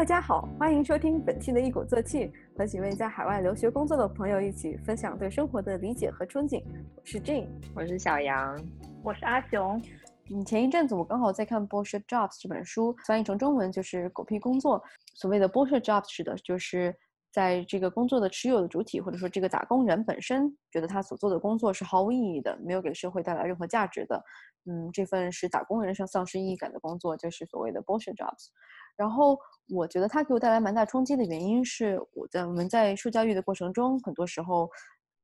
大家好，欢迎收听本期的一鼓作气，和几位在海外留学工作的朋友一起分享对生活的理解和憧憬。我是 Jane，我是小杨，我是阿雄。嗯，前一阵子我刚好在看《Bullshit Jobs》这本书，翻译成中文就是“狗屁工作”。所谓的 “Bullshit Jobs” 指的就是在这个工作的持有的主体，或者说这个打工人本身，觉得他所做的工作是毫无意义的，没有给社会带来任何价值的。嗯，这份使打工人上丧失意义感的工作，就是所谓的 “Bullshit Jobs”。然后我觉得它给我带来蛮大冲击的原因是，我在我们在受教育的过程中，很多时候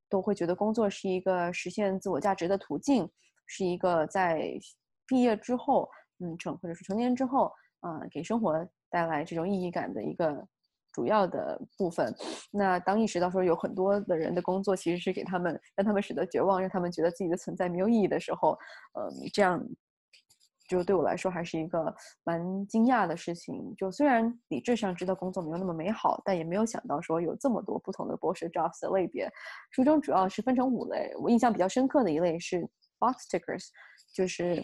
都会觉得工作是一个实现自我价值的途径，是一个在。毕业之后，嗯，成或者是成年之后，嗯，给生活带来这种意义感的一个主要的部分。那当意识到说有很多的人的工作其实是给他们让他们使得绝望，让他们觉得自己的存在没有意义的时候，呃，这样就对我来说还是一个蛮惊讶的事情。就虽然理智上知道工作没有那么美好，但也没有想到说有这么多不同的博士 jobs 的类别。书中主要是分成五类，我印象比较深刻的一类是 box tickers，就是。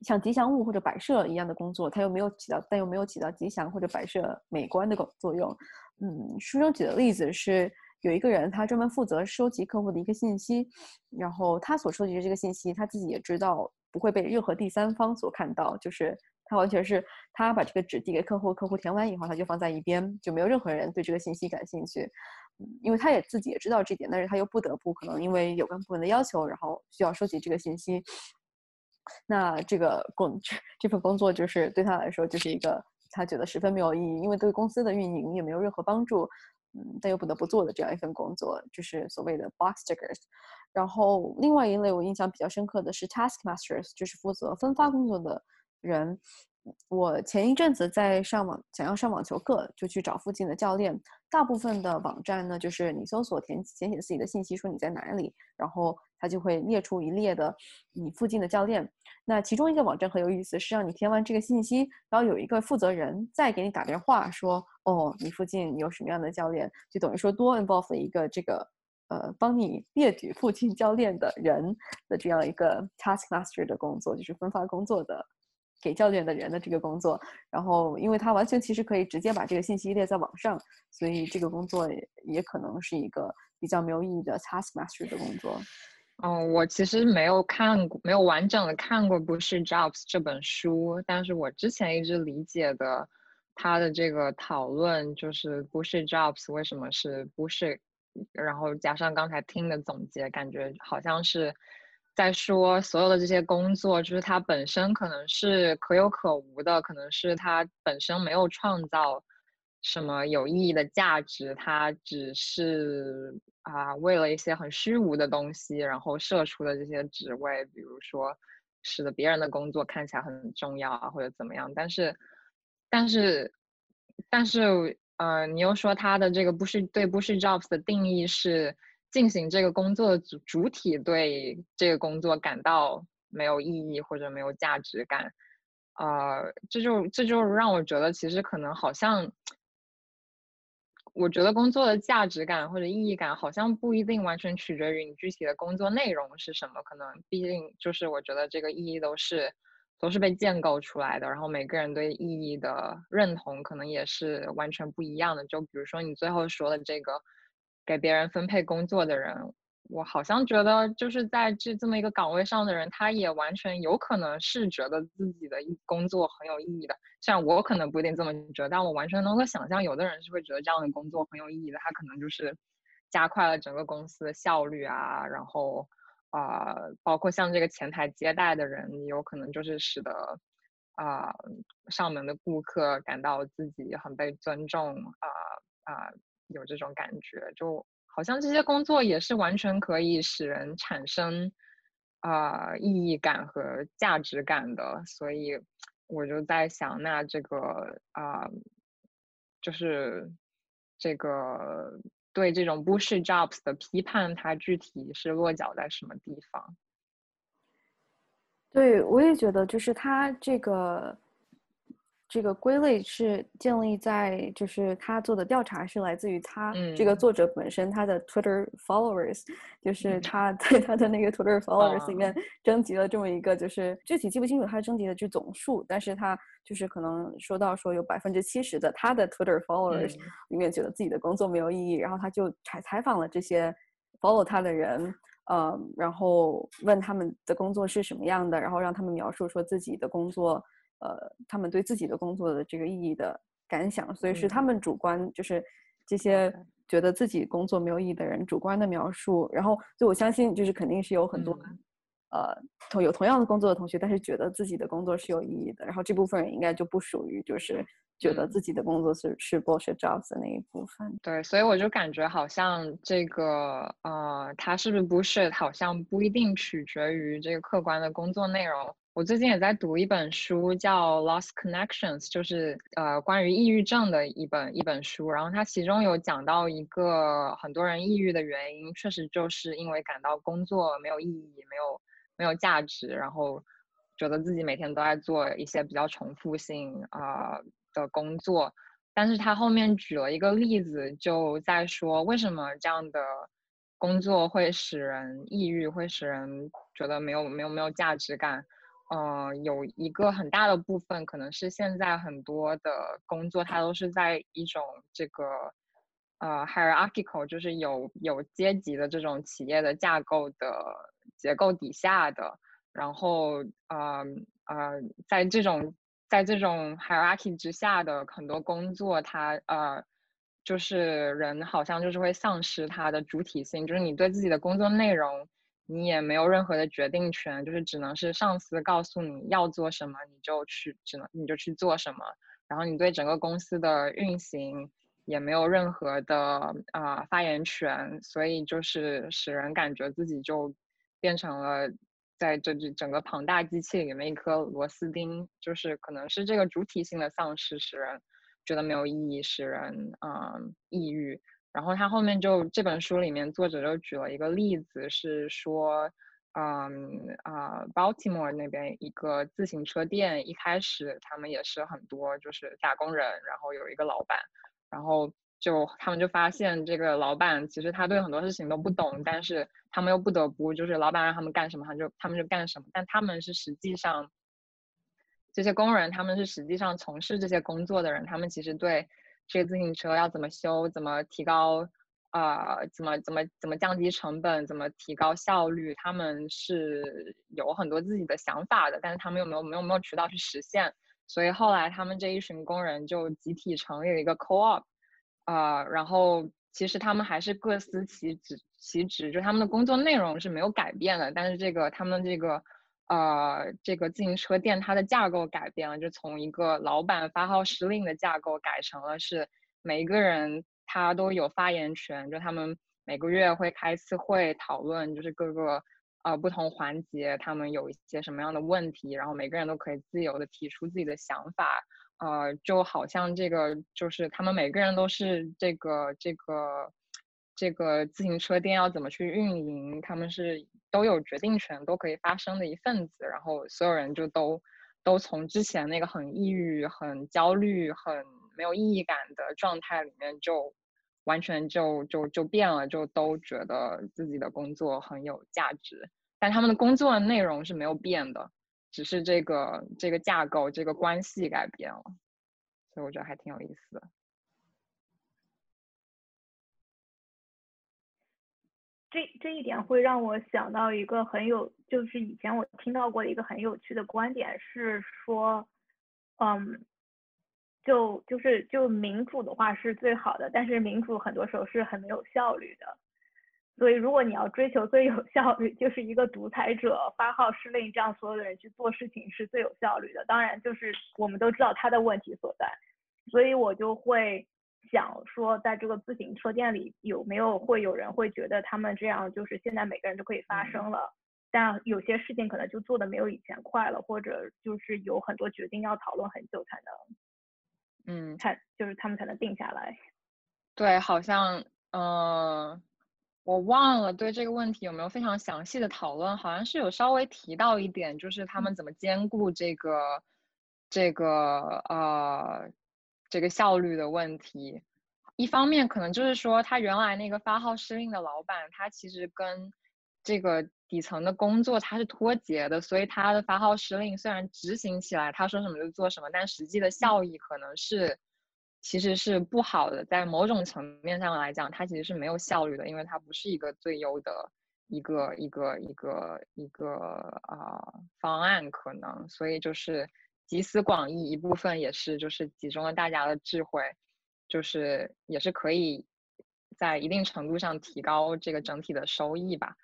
像吉祥物或者摆设一样的工作，它又没有起到，但又没有起到吉祥或者摆设美观的作用。嗯，书中举的例子是有一个人，他专门负责收集客户的一个信息，然后他所收集的这个信息，他自己也知道不会被任何第三方所看到，就是他完全是他把这个纸递给客户，客户填完以后他就放在一边，就没有任何人对这个信息感兴趣。因为他也自己也知道这点，但是他又不得不可能因为有关部门的要求，然后需要收集这个信息。那这个工这份工作就是对他来说就是一个他觉得十分没有意义，因为对公司的运营也没有任何帮助，嗯，但又不得不做的这样一份工作，就是所谓的 box tickers。然后另外一类我印象比较深刻的是 task masters，就是负责分发工作的人。我前一阵子在上网，想要上网球课，就去找附近的教练。大部分的网站呢，就是你搜索填填写自己的信息，说你在哪里，然后它就会列出一列的你附近的教练。那其中一个网站很有意思，是让你填完这个信息，然后有一个负责人再给你打电话说，哦，你附近有什么样的教练，就等于说多 involve 了一个这个呃帮你列举附近教练的人的这样一个 task master 的工作，就是分发工作的。给教练的人的这个工作，然后因为他完全其实可以直接把这个信息列在网上，所以这个工作也可能是一个比较没有意义的 task master 的工作。嗯，我其实没有看过，没有完整的看过《不是 Jobs》这本书，但是我之前一直理解的他的这个讨论就是不是 Jobs 为什么是不是，然后加上刚才听的总结，感觉好像是。在说所有的这些工作，就是它本身可能是可有可无的，可能是它本身没有创造什么有意义的价值，它只是啊为了一些很虚无的东西，然后设出的这些职位，比如说使得别人的工作看起来很重要啊，或者怎么样。但是，但是，但是，呃，你又说它的这个不是对不是 jobs 的定义是。进行这个工作的主主体对这个工作感到没有意义或者没有价值感，呃，这就这就让我觉得其实可能好像，我觉得工作的价值感或者意义感好像不一定完全取决于你具体的工作内容是什么，可能毕竟就是我觉得这个意义都是都是被建构出来的，然后每个人对意义的认同可能也是完全不一样的。就比如说你最后说的这个。给别人分配工作的人，我好像觉得就是在这这么一个岗位上的人，他也完全有可能是觉得自己的工作很有意义的。像我可能不一定这么觉得，但我完全能够想象，有的人是会觉得这样的工作很有意义的。他可能就是加快了整个公司的效率啊，然后啊，包括像这个前台接待的人，有可能就是使得啊上门的顾客感到自己很被尊重啊啊。有这种感觉，就好像这些工作也是完全可以使人产生啊意义感和价值感的，所以我就在想，那这个啊，就是这个对这种不是 jobs 的批判，它具体是落脚在什么地方？对我也觉得，就是它这个。这个归类是建立在，就是他做的调查是来自于他这个嗯。作者本身他的 Twitter followers，就是他 在他的那个 Twitter followers 里啊面征集了这么一个，就是具体记不清楚他征集的这总数，但是他就是可能说到说有百分之七十的他的 Twitter followers 嗯。里面觉得自己的工作没有意义，然后他就采采访了这些 follow 他的人，呃，然后问他们的工作是什么样的，然后让他们描述说自己的工作，呃，他们对自己的工作的这个意义的感想，所以是他嗯们主观，就是这些觉得自己工作没有意义的人主观的描述，然后就我相信就是肯定是有很多。嗯呃，同有同样的工作的同学，但是觉得自己的工作是有意义的，然后这部分人应该就不属于就是觉得嗯自己的工作是是 bullshit jobs 的那一部分。对，所以我就感觉好像这个呃，它是不是不是，好像不一定取决于这个客观的工作内容。我最近也在读一本书，叫《Lost Connections》，就是呃关于抑郁症的一本一本书。然后它其中有讲到一个很多人抑郁的原因，确实就是因为感到工作没有意义，没有没有价值，然后觉得自己每天都在做一些比较重复性啊、呃的工作。但是他后面举了一个例子，就在说为什么这样的工作会使人抑郁，会使人觉得没有没有没有价值感。呃，有一个很大的部分可能是现在很多的工作，它都是在一种这个呃 hierarchical，就是有有阶级的这种企业的架构的结构底下的，然后呃呃，在这种在这种 hierarchy 之下的很多工作，它呃就是人好像就是会丧失它的主体性，就是你对自己的工作内容，你也没有任何的决定权，就是只能是上司告诉你要做什么，你就去，只能你就去做什么，然后你对整个公司的运行也没有任何的啊、呃发言权，所以就是使人感觉自己就变成了。在这这整个庞大机器里面一颗螺丝钉，就是可能是这个主体性的丧失，使人觉得没有意义，使人嗯抑郁。然后他后面就这本书里面作者就举了一个例子，是说，嗯啊、Baltimore 那边一个自行车店，一开始他们也是很多就是打工人，然后有一个老板，然后就他们就发现这个老板其实他对很多事情都不懂，但是他们又不得不就是老板让他们干什么，他就他们就干什么，但他们是实际上这些工人，他们是实际上从事这些工作的人，他们其实对这个自行车要怎么修，怎么提高。呃，怎么怎么怎么降低成本，怎么提高效率，他们是有很多自己的想法的，但是他们又没有没有没有渠道去实现，所以后来他们这一群工人就集体成立了一个 co-op，呃，然后其实他们还是各司其职，其职，就他们的工作内容是没有改变的，但是这个他们这个呃这个自行车店它的架构改变了，就从一个老板发号施令的架构改成了是每一个人他都有发言权，就他们每个月会开一次会讨论，就是各个呃不同环节他们有一些什么样的问题，然后每个人都可以自由的提出自己的想法，呃，就好像这个就是他们每个人都是这个这个这个自行车店要怎么去运营，他们是都有决定权，都可以发声的一份子，然后所有人就都都从之前那个很抑郁、很焦虑、很没有意义感的状态里面就完全就就就变了，就都觉得自己的工作很有价值，但他们的工作内容是没有变的。只是这个这个架构、这个关系改变了，所以我觉得还挺有意思的。这这一点会让我想到一个很有，就是以前我听到过一个很有趣的观点是说，嗯，就就是就民主的话是最好的，但是民主很多时候是很没有效率的。所以，如果你要追求最有效率，就是一个独裁者发号施令，这样所有的人去做事情是最有效率的。当然，就是我们都知道他的问题所在，所以我就会想说，在这个自行车店里有没有会有人会觉得他们这样就是现在每个人都可以发声了，但有些事情可能就做的没有以前快了，或者就是有很多决定要讨论很久才能嗯，才就是他们才能定下来。对，好像嗯、呃我忘了对这个问题有没有非常详细的讨论，好像是有稍微提到一点，就是他们怎么兼顾这个这个呃这个效率的问题。一方面可能就是说，他原来那个发号施令的老板，他其实跟这个底层的工作他是脱节的，所以他的发号施令虽然执行起来他说什么就做什么，但实际的效益可能是其实是不好的。在某种层面上来讲，它其实是没有效率的，因为它不是一个最优的一个一个一个一个啊方案，可能所以就是集思广益，一部分也是就是集中了大家的智慧。就是也是可以在一定程度上提高这个整体的收益吧，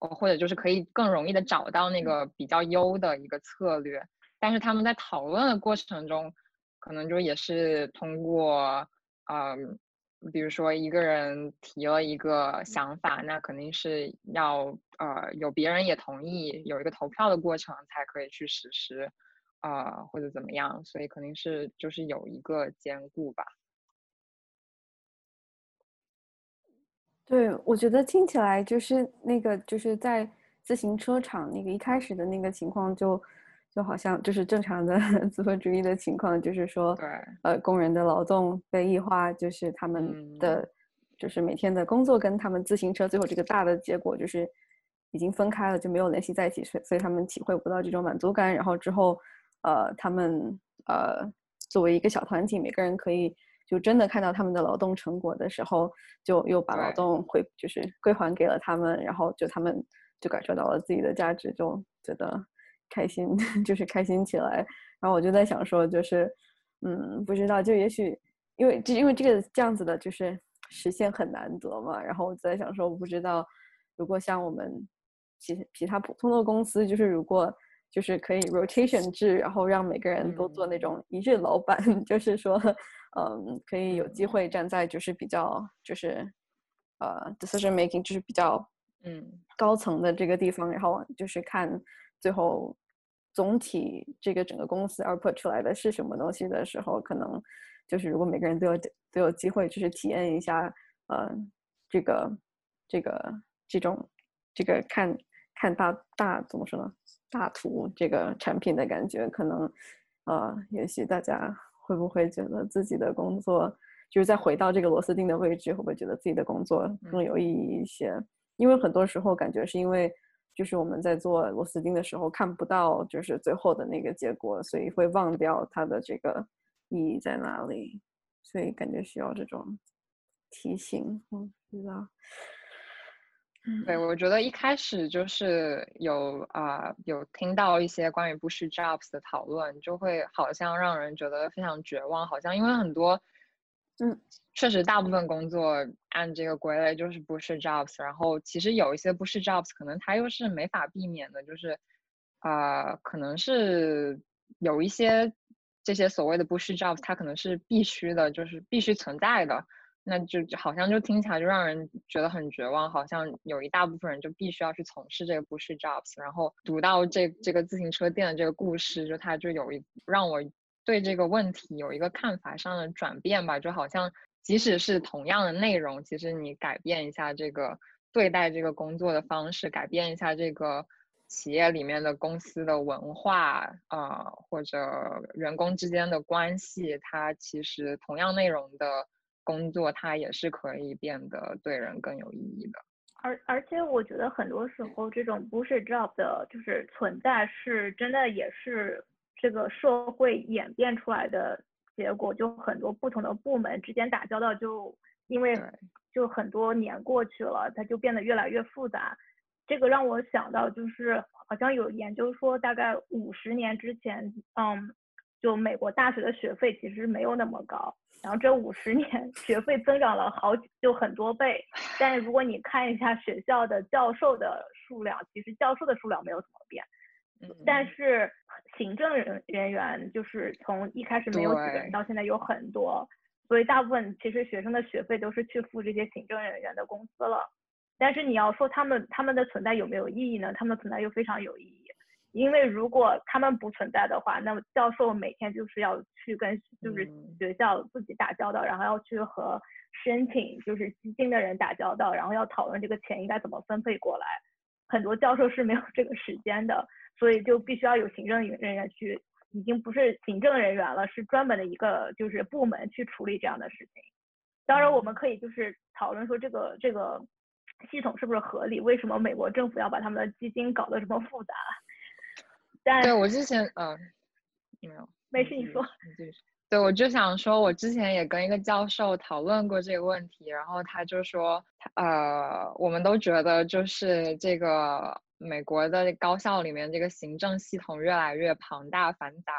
哦，或者就是可以更容易的找到那个比较优的一个策略。但是他们在讨论的过程中，可能就也是通过，嗯，比如说一个人提了一个想法，那肯定是要呃有别人也同意，有一个投票的过程才可以去实施，啊或者怎么样，所以肯定是就是有一个兼顾吧。对，我觉得听起来就是那个，就是在自行车厂那个一开始的那个情况，就就好像就是正常的 资本主义的情况，就是说，对，呃，工人的劳动被异化，就是他们的，就是每天的工作跟他们自行车最后这个大的结果就是已经分开了，就没有联系在一起，所以所以他们体会不到这种满足感。然后之后，呃，他们呃作为一个小团体，每个人可以。就真的看到他们的劳动成果的时候，就又把劳动回就是归还给了他们，然后就他们就感受到了自己的价值，就觉得开心，就是开心起来。然后我就在想说，就是嗯，不知道，就也许因为这因为这个这样子的，就是实现很难得嘛。然后我就在想说，我不知道如果像我们其其他普通的公司，就是如果就是可以 rotation 制，然后让每个人都做那种一日老板，就是说。嗯，可以有机会站在就是比较就是呃 decision making 就是比较嗯。高层的这个地方，然后就是看最后总体这个整个公司 output 出来的是什么东西的时候，可能就是如果每个人都有都有机会，就是体验一下呃这个这个这种这个看看大大怎么说呢大图这个产品的感觉，可能呃也许大家。会不会觉得自己的工作就是再回到这个螺丝钉的位置？会不会觉得自己的工作更有意义一些？因为很多时候感觉是因为就是我们在做螺丝钉的时候看不到就是最后的那个结果，所以会忘掉它的这个意义在哪里。所以感觉需要这种提醒，嗯，知道。对，我觉得一开始就是有啊，有听到一些关于 Bush Jobs 的讨论，就会好像让人觉得非常绝望，好像因为很多，嗯，确实大部分工作按这个归类就是 Bush Jobs，然后其实有一些 Bush Jobs 可能它又是没法避免的，就是啊，可能是有一些这些所谓的 Bush Jobs，它可能是必须的，就是必须存在的。那就好像就听起来就让人觉得很绝望，好像有一大部分人就必须要去从事这个不是 jobs。然后读到这这个自行车店的这个故事，就他就有一让我对这个问题有一个看法上的转变吧。就好像即使是同样的内容，其实你改变一下这个对待这个工作的方式，改变一下这个企业里面的公司的文化啊，或者员工之间的关系，它其实同样内容的。工作它也是可以变得对人更有意义的，而而且我觉得很多时候这种不是 job 的，就是存在是真的也是这个社会演变出来的结果，就很多不同的部门之间打交道，就因为就很多年过去了，它就变得越来越复杂。这个让我想到就是好像有研究说，大概五十年之前，嗯，就美国大学的学费其实没有那么高。然后这五十年 学费增长了好就很多倍，但是如果你看一下学校的教授的数量，其实教授的数量没有怎么变，但是行政人人员就是从一开始没有几个人到现在有很多，所以大部分其实学生的学费都是去付这些行政人员的工资了。但是你要说他们他们的存在有没有意义呢？他们的存在又非常有意义。因为如果他们不存在的话，那么教授每天就是要去跟就是学校自己打交道，然后要去和申请就是基金的人打交道，然后要讨论这个钱应该怎么分配过来。很多教授是没有这个时间的，所以就必须要有行政人员去已经不是行政人员了，是专门的一个就是部门去处理这样的事情。当然，我们可以就是讨论说这个这个系统是不是合理，为什么美国政府要把他们的基金搞得这么复杂？但对我之前嗯，没有，没事，你说。对，我就想说，我之前也跟一个教授讨论过这个问题，然后他就说，呃，我们都觉得就是这个美国的高校里面这个行政系统越来越庞大繁杂，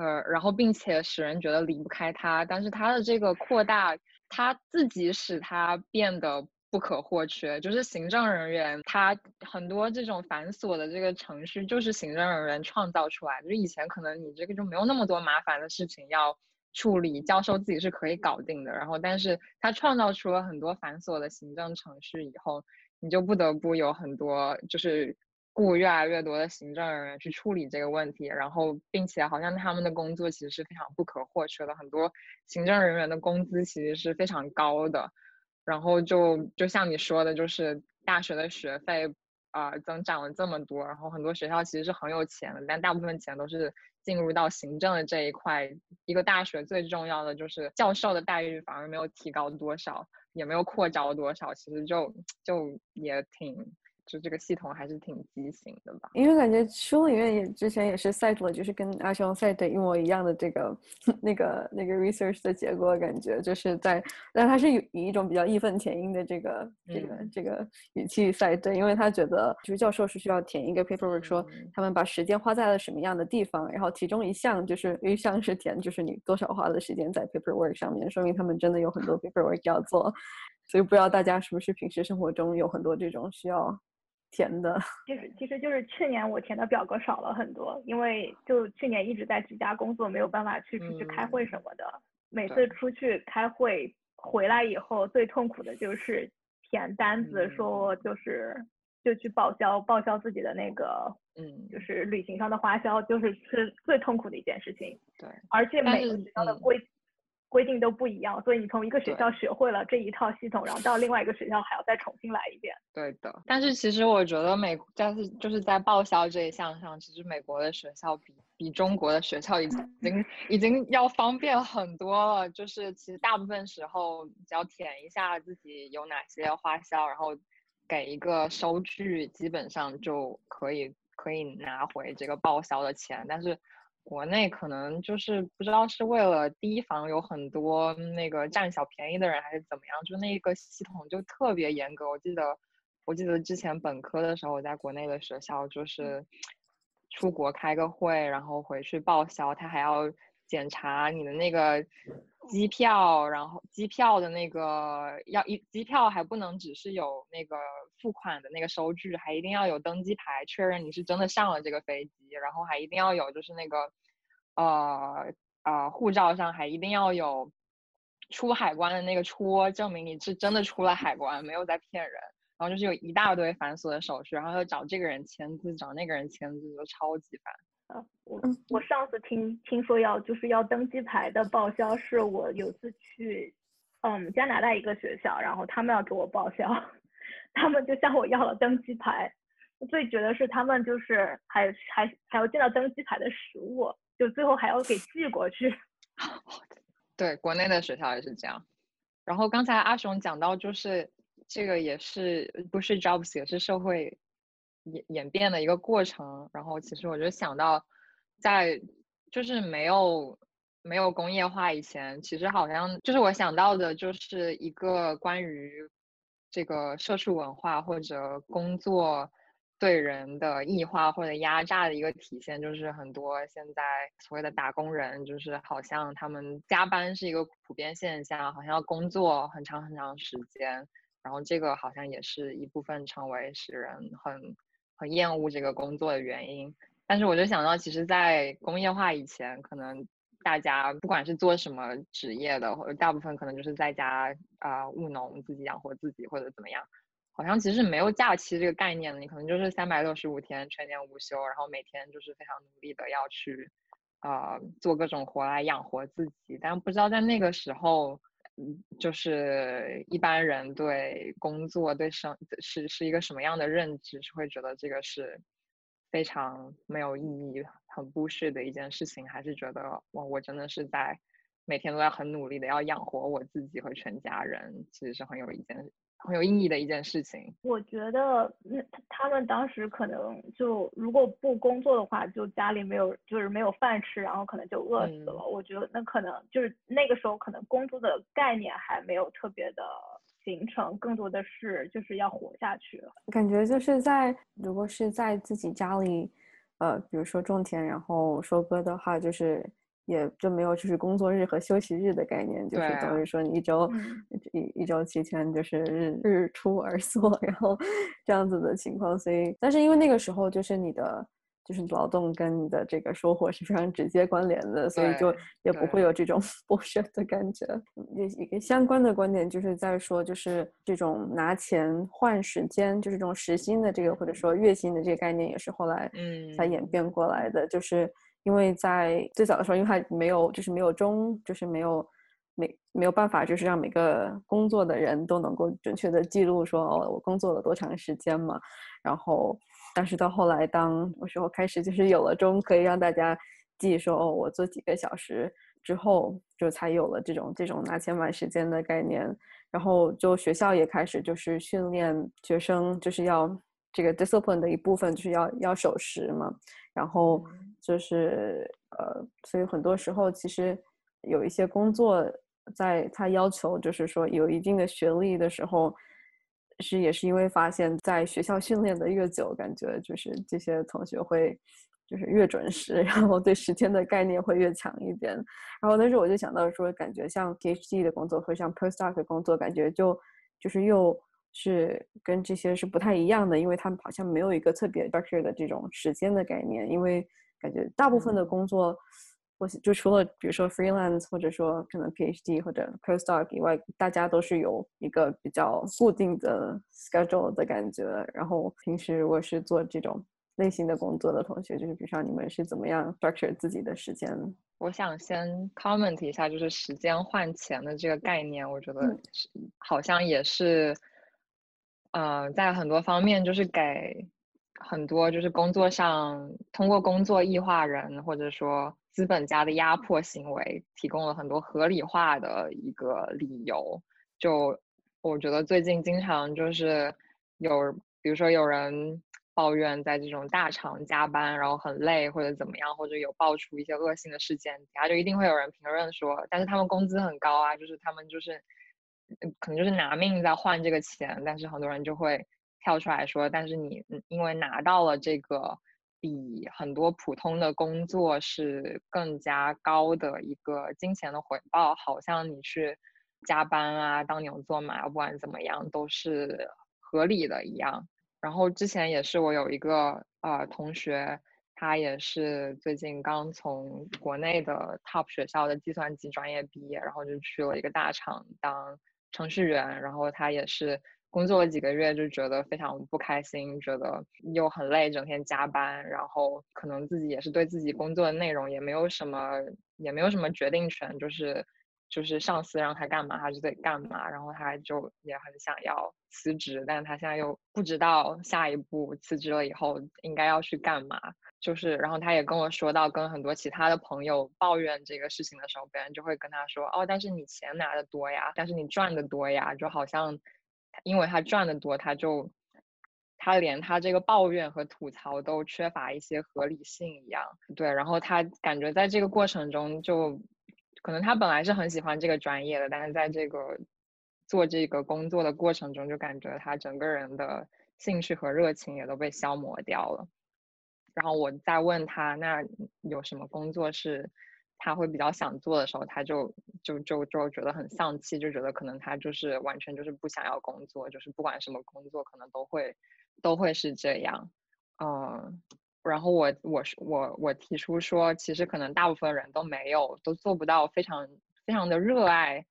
呃，然后并且使人觉得离不开它，但是它的这个扩大，它自己使它变得。不可或缺，就是行政人员，他很多这种繁琐的这个程序，就是行政人员创造出来。就以前可能你这个就没有那么多麻烦的事情要处理，教授自己是可以搞定的。然后，但是他创造出了很多繁琐的行政程序以后，你就不得不有很多，就是雇越来越多的行政人员去处理这个问题。然后，并且好像他们的工作其实是非常不可或缺的，很多行政人员的工资其实是非常高的。然后就就像你说的，就是大学的学费啊增长了这么多，然后很多学校其实是很有钱的，但大部分钱都是进入到行政的这一块。一个大学最重要的就是教授的待遇反而没有提高多少，也没有扩招多少，其实就就也挺。就这个系统还是挺畸形的吧？因为感觉书里面也之前也是 cite 了，就是跟阿雄 cite 一模一样的这个 那个那个 research 的结果，感觉就是在，但他是以以一种比较义愤填膺的这个这个这个语气 cite，因为他觉得就是教授是需要填一个 paperwork，说他们把时间花在了什么样的地方，然后其中一项就是一项是填就是你多少花的时间在 paperwork 上面，说明他们真的有很多 paperwork 要做，所以不知道大家是不是平时生活中有很多这种需要。填的，其实其实就是去年我填的表格少了很多，因为就去年一直在居家工作，没有办法去出去开会什么的。每次出去开会回来以后，最痛苦的就是填单子，说就是就去报销报销自己的那个，嗯，就是旅行上的花销，就是是最痛苦的一件事情。对，而且每个学校的规。规定都不一样，所以你从一个学校学会了这一套系统，然后到另外一个学校还要再重新来一遍。对的，但是其实我觉得美，但是就是在报销这一项上，其实美国的学校比比中国的学校已经已经要方便很多了。就是其实大部分时候只要填一下自己有哪些花销，然后给一个收据，基本上就可以可以拿回这个报销的钱。但是。国内可能就是不知道是为了提防有很多那个占小便宜的人，还是怎么样，就那个系统就特别严格。我记得，我记得之前本科的时候，我在国内的学校就是出国开个会，然后回去报销，他还要检查你的那个机票，然后机票的那个要一机票还不能只是有那个付款的那个收据，还一定要有登机牌，确认你是真的上了这个飞机，然后还一定要有就是那个。呃呃，护照上还一定要有出海关的那个戳，证明你是真的出了海关，没有在骗人。然后就是有一大堆繁琐的手续，然后要找这个人签字，找那个人签字，就超级烦。啊，我我上次听听说要就是要登机牌的报销，是我有次去嗯加拿大一个学校，然后他们要给我报销，他们就向我要了登机牌。最绝的是他们就是还还还要见到登机牌的实物。就最后还要给寄过去，对，国内的学校也是这样。然后刚才阿雄讲到，就是这个也是不是 jobs 也是社会演演变的一个过程。然后其实我就想到，在就是没有没有工业化以前，其实好像就是我想到的就是一个关于这个社畜文化或者工作。对人的异化或者压榨的一个体现，就是很多现在所谓的打工人，就是好像他们加班是一个普遍现象，好像要工作很长很长时间，然后这个好像也是一部分成为使人很很厌恶这个工作的原因。但是我就想到，其实，在工业化以前，可能大家不管是做什么职业的，或者大部分可能就是在家啊务农，自己养活自己或者怎么样。好像其实没有假期这个概念的，你可能就是三百六十五天全年无休，然后每天就是非常努力的要去，呃，做各种活来养活自己。但不知道在那个时候，嗯，就是一般人对工作、对生是是一个什么样的认知，是会觉得这个是非常没有意义、很不适的一件事情，还是觉得我我真的是在每天都在很努力的要养活我自己和全家人，其实是很有一件很有意义的一件事情。我觉得那他们当时可能就如果不工作的话，就家里没有就是没有饭吃，然后可能就饿死了。我觉得那可能就是那个时候可能工作的概念还没有特别的。形成更多的是就是要活下去，感觉就是在如果是在自己家里，呃，比如说种田然后收割的话，就是也就没有就是工作日和休息日的概念，就是等于说你一周一一周七天就是日日出而作，然后这样子的情况，所以但是因为那个时候就是你的。就是劳动跟你的这个收获是非常直接关联的，所以就也不会有这种 剥削的感觉。也一个相关的观点就是在说，就是这种拿钱换时间，就是这种时薪的这个或者说月薪的这个概念，也是后来嗯才演变过来的。就是因为在最早的时候，因为它没有就是没有中，就是没有没没有办法，就是让每个工作的人都能够准确的记录说哦，我工作了多长时间嘛，然后。但是到后来，当我时候开始就是有了钟，可以让大家记说哦，我做几个小时之后，就才有了这种这种拿钱买时间的概念。然后就学校也开始就是训练学生，就是要这个 discipline 的一部分，就是要要守时嘛。然后就是呃，所以很多时候其实有一些工作，在他要求就是说有一定的学历的时候。是，也是因为发现，在学校训练的越久，感觉就是这些同学会就是越准时，然后对时间的概念会越强一点。然后但是我就想到说，感觉像 PhD 的工作和像 Postdoc 的工作，感觉就就是又是跟这些是不太一样的，因为他们好像没有一个特别 structure 的这种时间的概念，因为感觉大部分的工作。我就除了比如说 freelance 或者说可能 PhD 或者 postdoc 以外，大家都是有一个比较固定的 schedule 的感觉。然后平时我是做这种类型的工作的同学，就是比如说你们是怎么样 structure 自己的时间？我想先 comment 一下，就是时间换钱的这个概念，我觉得好像也是，呃，在很多方面就是给很多就是工作上通过工作异化人，或者说。资本家的压迫行为提供了很多合理化的一个理由。就我觉得最近经常就是有，比如说有人抱怨在这种大厂加班，然后很累或者怎么样，或者有爆出一些恶性的事件，底下就一定会有人评论说，但是他们工资很高啊，就是他们就是可能就是拿命在换这个钱，但是很多人就会跳出来说，但是你因为拿到了这个。比很多普通的工作是更加高的一个金钱的回报，好像你去加班啊、当牛做马，不管怎么样都是合理的一样。然后之前也是我有一个呃同学，他也是最近刚从国内的 top 学校的计算机专业毕业，然后就去了一个大厂当程序员，然后他也是。工作了几个月就觉得非常不开心，觉得又很累，整天加班，然后可能自己也是对自己工作的内容也没有什么，也没有什么决定权，就是就是上司让他干嘛他就得干嘛，然后他就也很想要辞职，但他现在又不知道下一步辞职了以后应该要去干嘛，就是然后他也跟我说到，跟很多其他的朋友抱怨这个事情的时候，别人就会跟他说，哦，但是你钱拿的多呀，但是你赚的多呀，就好像。因为他赚的多，他就他连他这个抱怨和吐槽都缺乏一些合理性一样，对。然后他感觉在这个过程中，就可能他本来是很喜欢这个专业的，但是在这个做这个工作的过程中，就感觉他整个人的兴趣和热情也都被消磨掉了。然后我再问他，那有什么工作是？他会比较想做的时候，他就就就就觉得很丧气，就觉得可能他就是完全就是不想要工作，就是不管什么工作可能都会都会是这样，嗯，然后我我我我提出说，其实可能大部分人都没有都做不到非常非常的热爱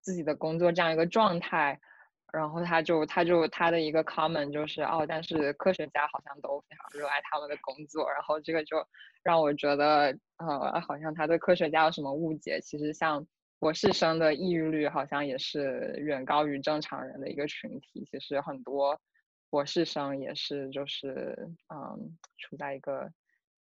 自己的工作这样一个状态。然后他就他就他的一个 comment 就是哦，但是科学家好像都非常热爱他们的工作，然后这个就让我觉得呃，好像他对科学家有什么误解。其实像博士生的抑郁率好像也是远高于正常人的一个群体。其实很多博士生也是就是嗯，处在一个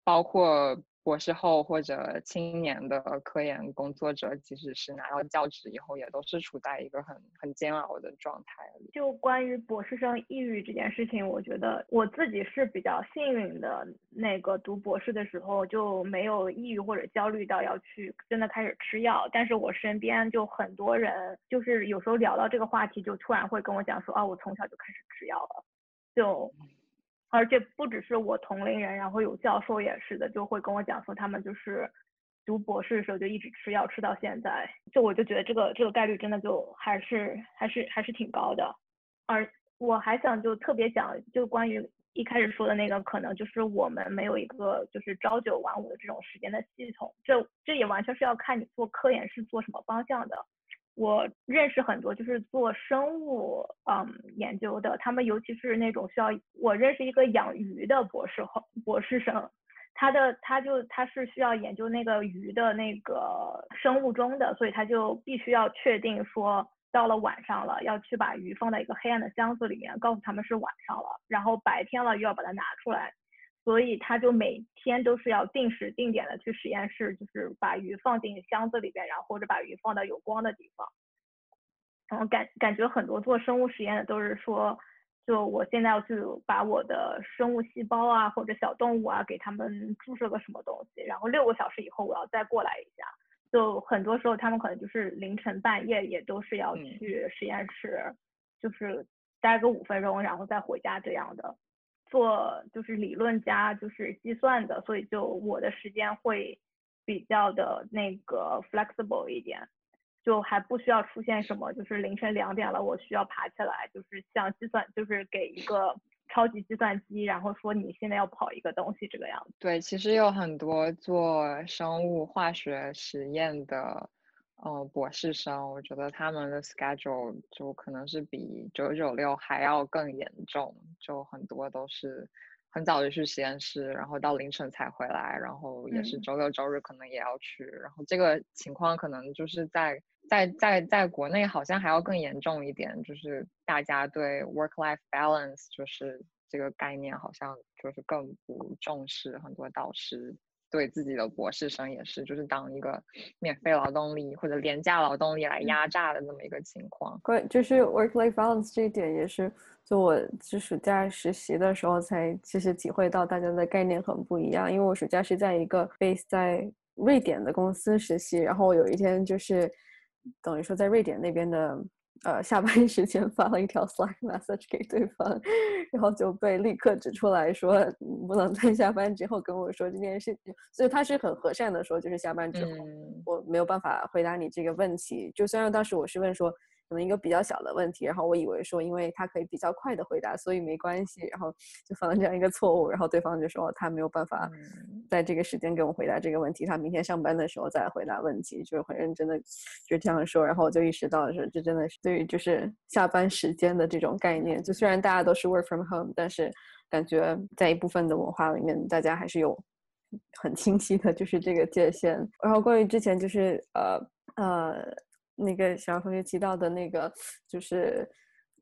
包括。博士后或者青年的科研工作者，即使是拿到教职以后，也都是处在一个很很煎熬的状态里。就关于博士生抑郁这件事情，我觉得我自己是比较幸运的，那个读博士的时候就没有抑郁或者焦虑到要去真的开始吃药。但是我身边就很多人，就是有时候聊到这个话题，就突然会跟我讲说，啊，我从小就开始吃药了，就。而且不只是我同龄人，然后有教授也是的，就会跟我讲说他们就是读博士的时候就一直吃药吃到现在，就我就觉得这个这个概率真的就还是还是还是挺高的。而我还想就特别讲，就关于一开始说的那个，可能就是我们没有一个就是朝九晚五的这种时间的系统，这这也完全是要看你做科研是做什么方向的。我认识很多就是做生物嗯研究的，他们尤其是那种需要我认识一个养鱼的博士后博士生，他的他就他是需要研究那个鱼的那个生物钟的，所以他就必须要确定说到了晚上了要去把鱼放在一个黑暗的箱子里面，告诉他们是晚上了，然后白天了又要把它拿出来。所以他就每天都是要定时定点的去实验室，就是把鱼放进箱子里边，然后或者把鱼放到有光的地方。然后感感觉很多做生物实验的都是说，就我现在要去把我的生物细胞啊或者小动物啊给他们注射个什么东西，然后六个小时以后我要再过来一下。就很多时候他们可能就是凌晨半夜也都是要去实验室，就是待个五分钟然后再回家这样的。做就是理论加就是计算的，所以就我的时间会比较的那个 flexible 一点，就还不需要出现什么就是凌晨两点了我需要爬起来，就是像计算就是给一个超级计算机，然后说你现在要跑一个东西这个样子。对，其实有很多做生物化学实验的。嗯，博士生，我觉得他们的 schedule 就可能是比九九六还要更严重，就很多都是很早就去实验室，然后到凌晨才回来，然后也是周六周日可能也要去，然后这个情况可能就是在在在在国内好像还要更严重一点，就是大家对 work life balance 就是这个概念好像就是更不重视，很多导师。对自己的博士生也是，就是当一个免费劳动力或者廉价劳动力来压榨的这么一个情况。关就是 work-life balance 这一点也是，就我就暑假实习的时候才其实体会到大家的概念很不一样。因为我暑假是在一个 base 在瑞典的公司实习，然后有一天就是等于说在瑞典那边的。呃，下班时间发了一条 Slack message 给对方，然后就被立刻指出来说，不能在下班之后跟我说这件事情。所以他是很和善的说，就是下班之后我没有办法回答你这个问题。就虽然当时我是问说。可能一个比较小的问题，然后我以为说，因为他可以比较快的回答，所以没关系，然后就犯了这样一个错误，然后对方就说他没有办法在这个时间给我回答这个问题，他明天上班的时候再回答问题，就是很认真的就这样说，然后我就意识到说，这真的是对于就是下班时间的这种概念，就虽然大家都是 work from home，但是感觉在一部分的文化里面，大家还是有很清晰的就是这个界限。然后关于之前就是呃呃。那个小同学提到的那个，就是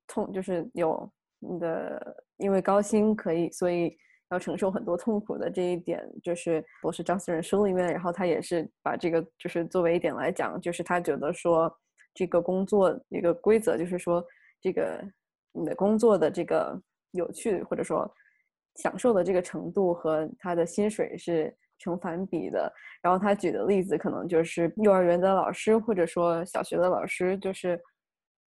痛，就是有你的，因为高薪可以，所以要承受很多痛苦的这一点，就是我是张思仁书里面，然后他也是把这个就是作为一点来讲，就是他觉得说这个工作一个规则，就是说这个你的工作的这个有趣或者说享受的这个程度和他的薪水是。成反比的，然后他举的例子可能就是幼儿园的老师，或者说小学的老师，就是，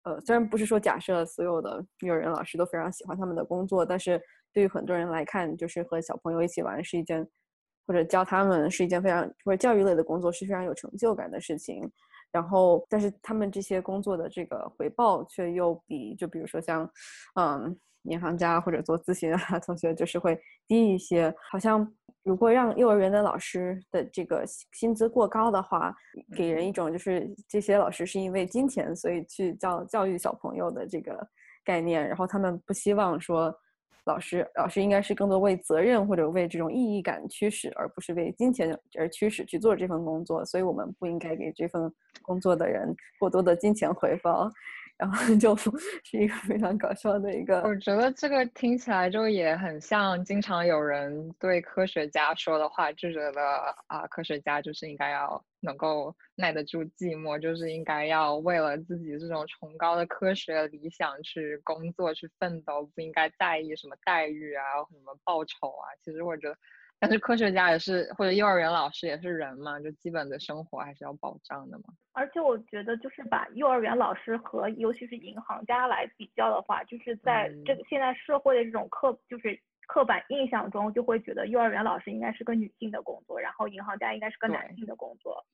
呃，虽然不是说假设所有的幼儿园老师都非常喜欢他们的工作，但是对于很多人来看，就是和小朋友一起玩是一件，或者教他们是一件非常或者教育类的工作是非常有成就感的事情。然后，但是他们这些工作的这个回报却又比，就比如说像，嗯。银行家或者做咨询啊，同学就是会低一些。好像如果让幼儿园的老师的这个薪资过高的话，给人一种就是这些老师是因为金钱所以去教教育小朋友的这个概念。然后他们不希望说老师老师应该是更多为责任或者为这种意义感驱使，而不是为金钱而驱使去做这份工作。所以我们不应该给这份工作的人过多的金钱回报。然后 就是一个非常搞笑的一个。我觉得这个听起来就也很像经常有人对科学家说的话，就觉得啊，科学家就是应该要能够耐得住寂寞，就是应该要为了自己这种崇高的科学理想去工作、去奋斗，不应该在意什么待遇啊、什么报酬啊。其实我觉得。但是科学家也是，或者幼儿园老师也是人嘛，就基本的生活还是要保障的嘛。而且我觉得，就是把幼儿园老师和尤其是银行家来比较的话，就是在这个现在社会的这种刻，就是刻板印象中，就会觉得幼儿园老师应该是个女性的工作，然后银行家应该是个男性的工作。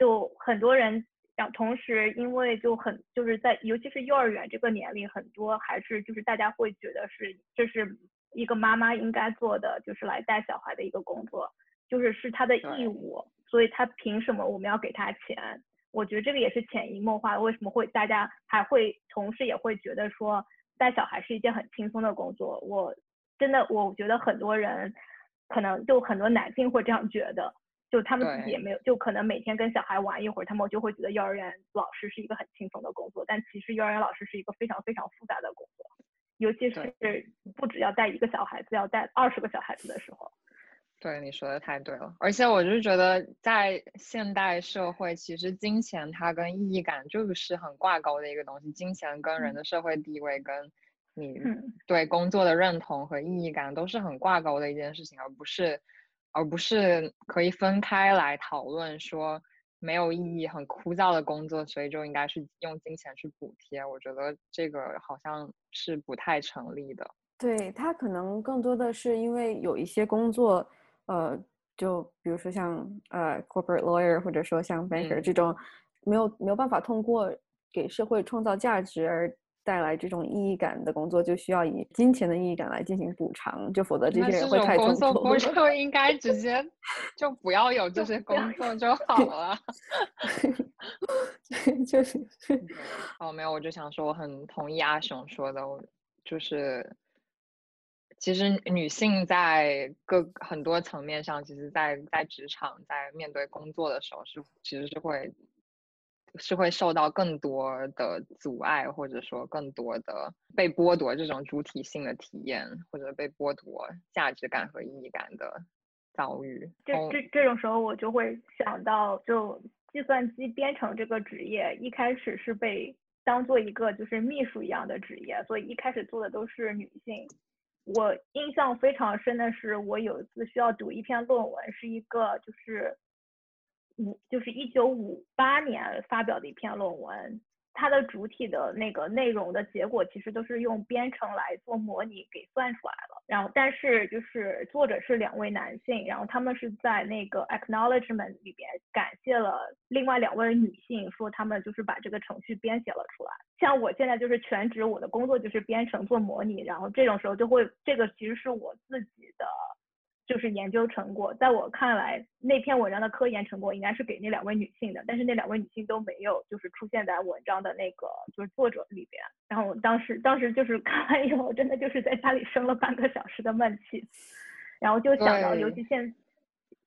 就很多人，然同时因为就很就是在尤其是幼儿园这个年龄，很多还是就是大家会觉得是这是。一个妈妈应该做的就是来带小孩的一个工作，就是是她的义务，所以她凭什么我们要给她钱？我觉得这个也是潜移默化的。为什么会大家还会同事也会觉得说带小孩是一件很轻松的工作？我真的我觉得很多人可能就很多男性会这样觉得，就他们自己也没有，就可能每天跟小孩玩一会儿，他们就会觉得幼儿园老师是一个很轻松的工作，但其实幼儿园老师是一个非常非常复杂的工作。尤其是不只要带一个小孩子，要带二十个小孩子的时候。对，你说的太对了。而且我就是觉得，在现代社会，其实金钱它跟意义感就是很挂钩的一个东西。金钱跟人的社会地位，跟你对工作的认同和意义感都是很挂钩的一件事情，而不是而不是可以分开来讨论说。没有意义、很枯燥的工作，所以就应该是用金钱去补贴。我觉得这个好像是不太成立的。对他可能更多的是因为有一些工作，呃，就比如说像呃 corporate lawyer 或者说像 banker 这种，没有没有办法通过给社会创造价值而。带来这种意义感的工作，就需要以金钱的意义感来进行补偿，就否则这些人会太痛苦。工作不就应该直接 就不要有这些工作就 好了？就是。哦，没有，我就想说，我很同意阿雄说的，就是，其实女性在各很多层面上，其实，在在职场，在面对工作的时候，是其实是会。是会受到更多的阻碍，或者说更多的被剥夺这种主体性的体验，或者被剥夺价值感和意义感的遭遇。这这这种时候，我就会想到，就计算机编程这个职业，一开始是被当做一个就是秘书一样的职业，所以一开始做的都是女性。我印象非常深的是，我有一次需要读一篇论文，是一个就是。五就是一九五八年发表的一篇论文，它的主体的那个内容的结果其实都是用编程来做模拟给算出来了。然后，但是就是作者是两位男性，然后他们是在那个 acknowledgement 里边感谢了另外两位女性，说他们就是把这个程序编写了出来。像我现在就是全职，我的工作就是编程做模拟，然后这种时候就会，这个其实是我自己的。就是研究成果，在我看来，那篇文章的科研成果应该是给那两位女性的，但是那两位女性都没有，就是出现在文章的那个就是作者里边。然后当时当时就是 看完以后，真的就是在家里生了半个小时的闷气，然后就想到，尤其现。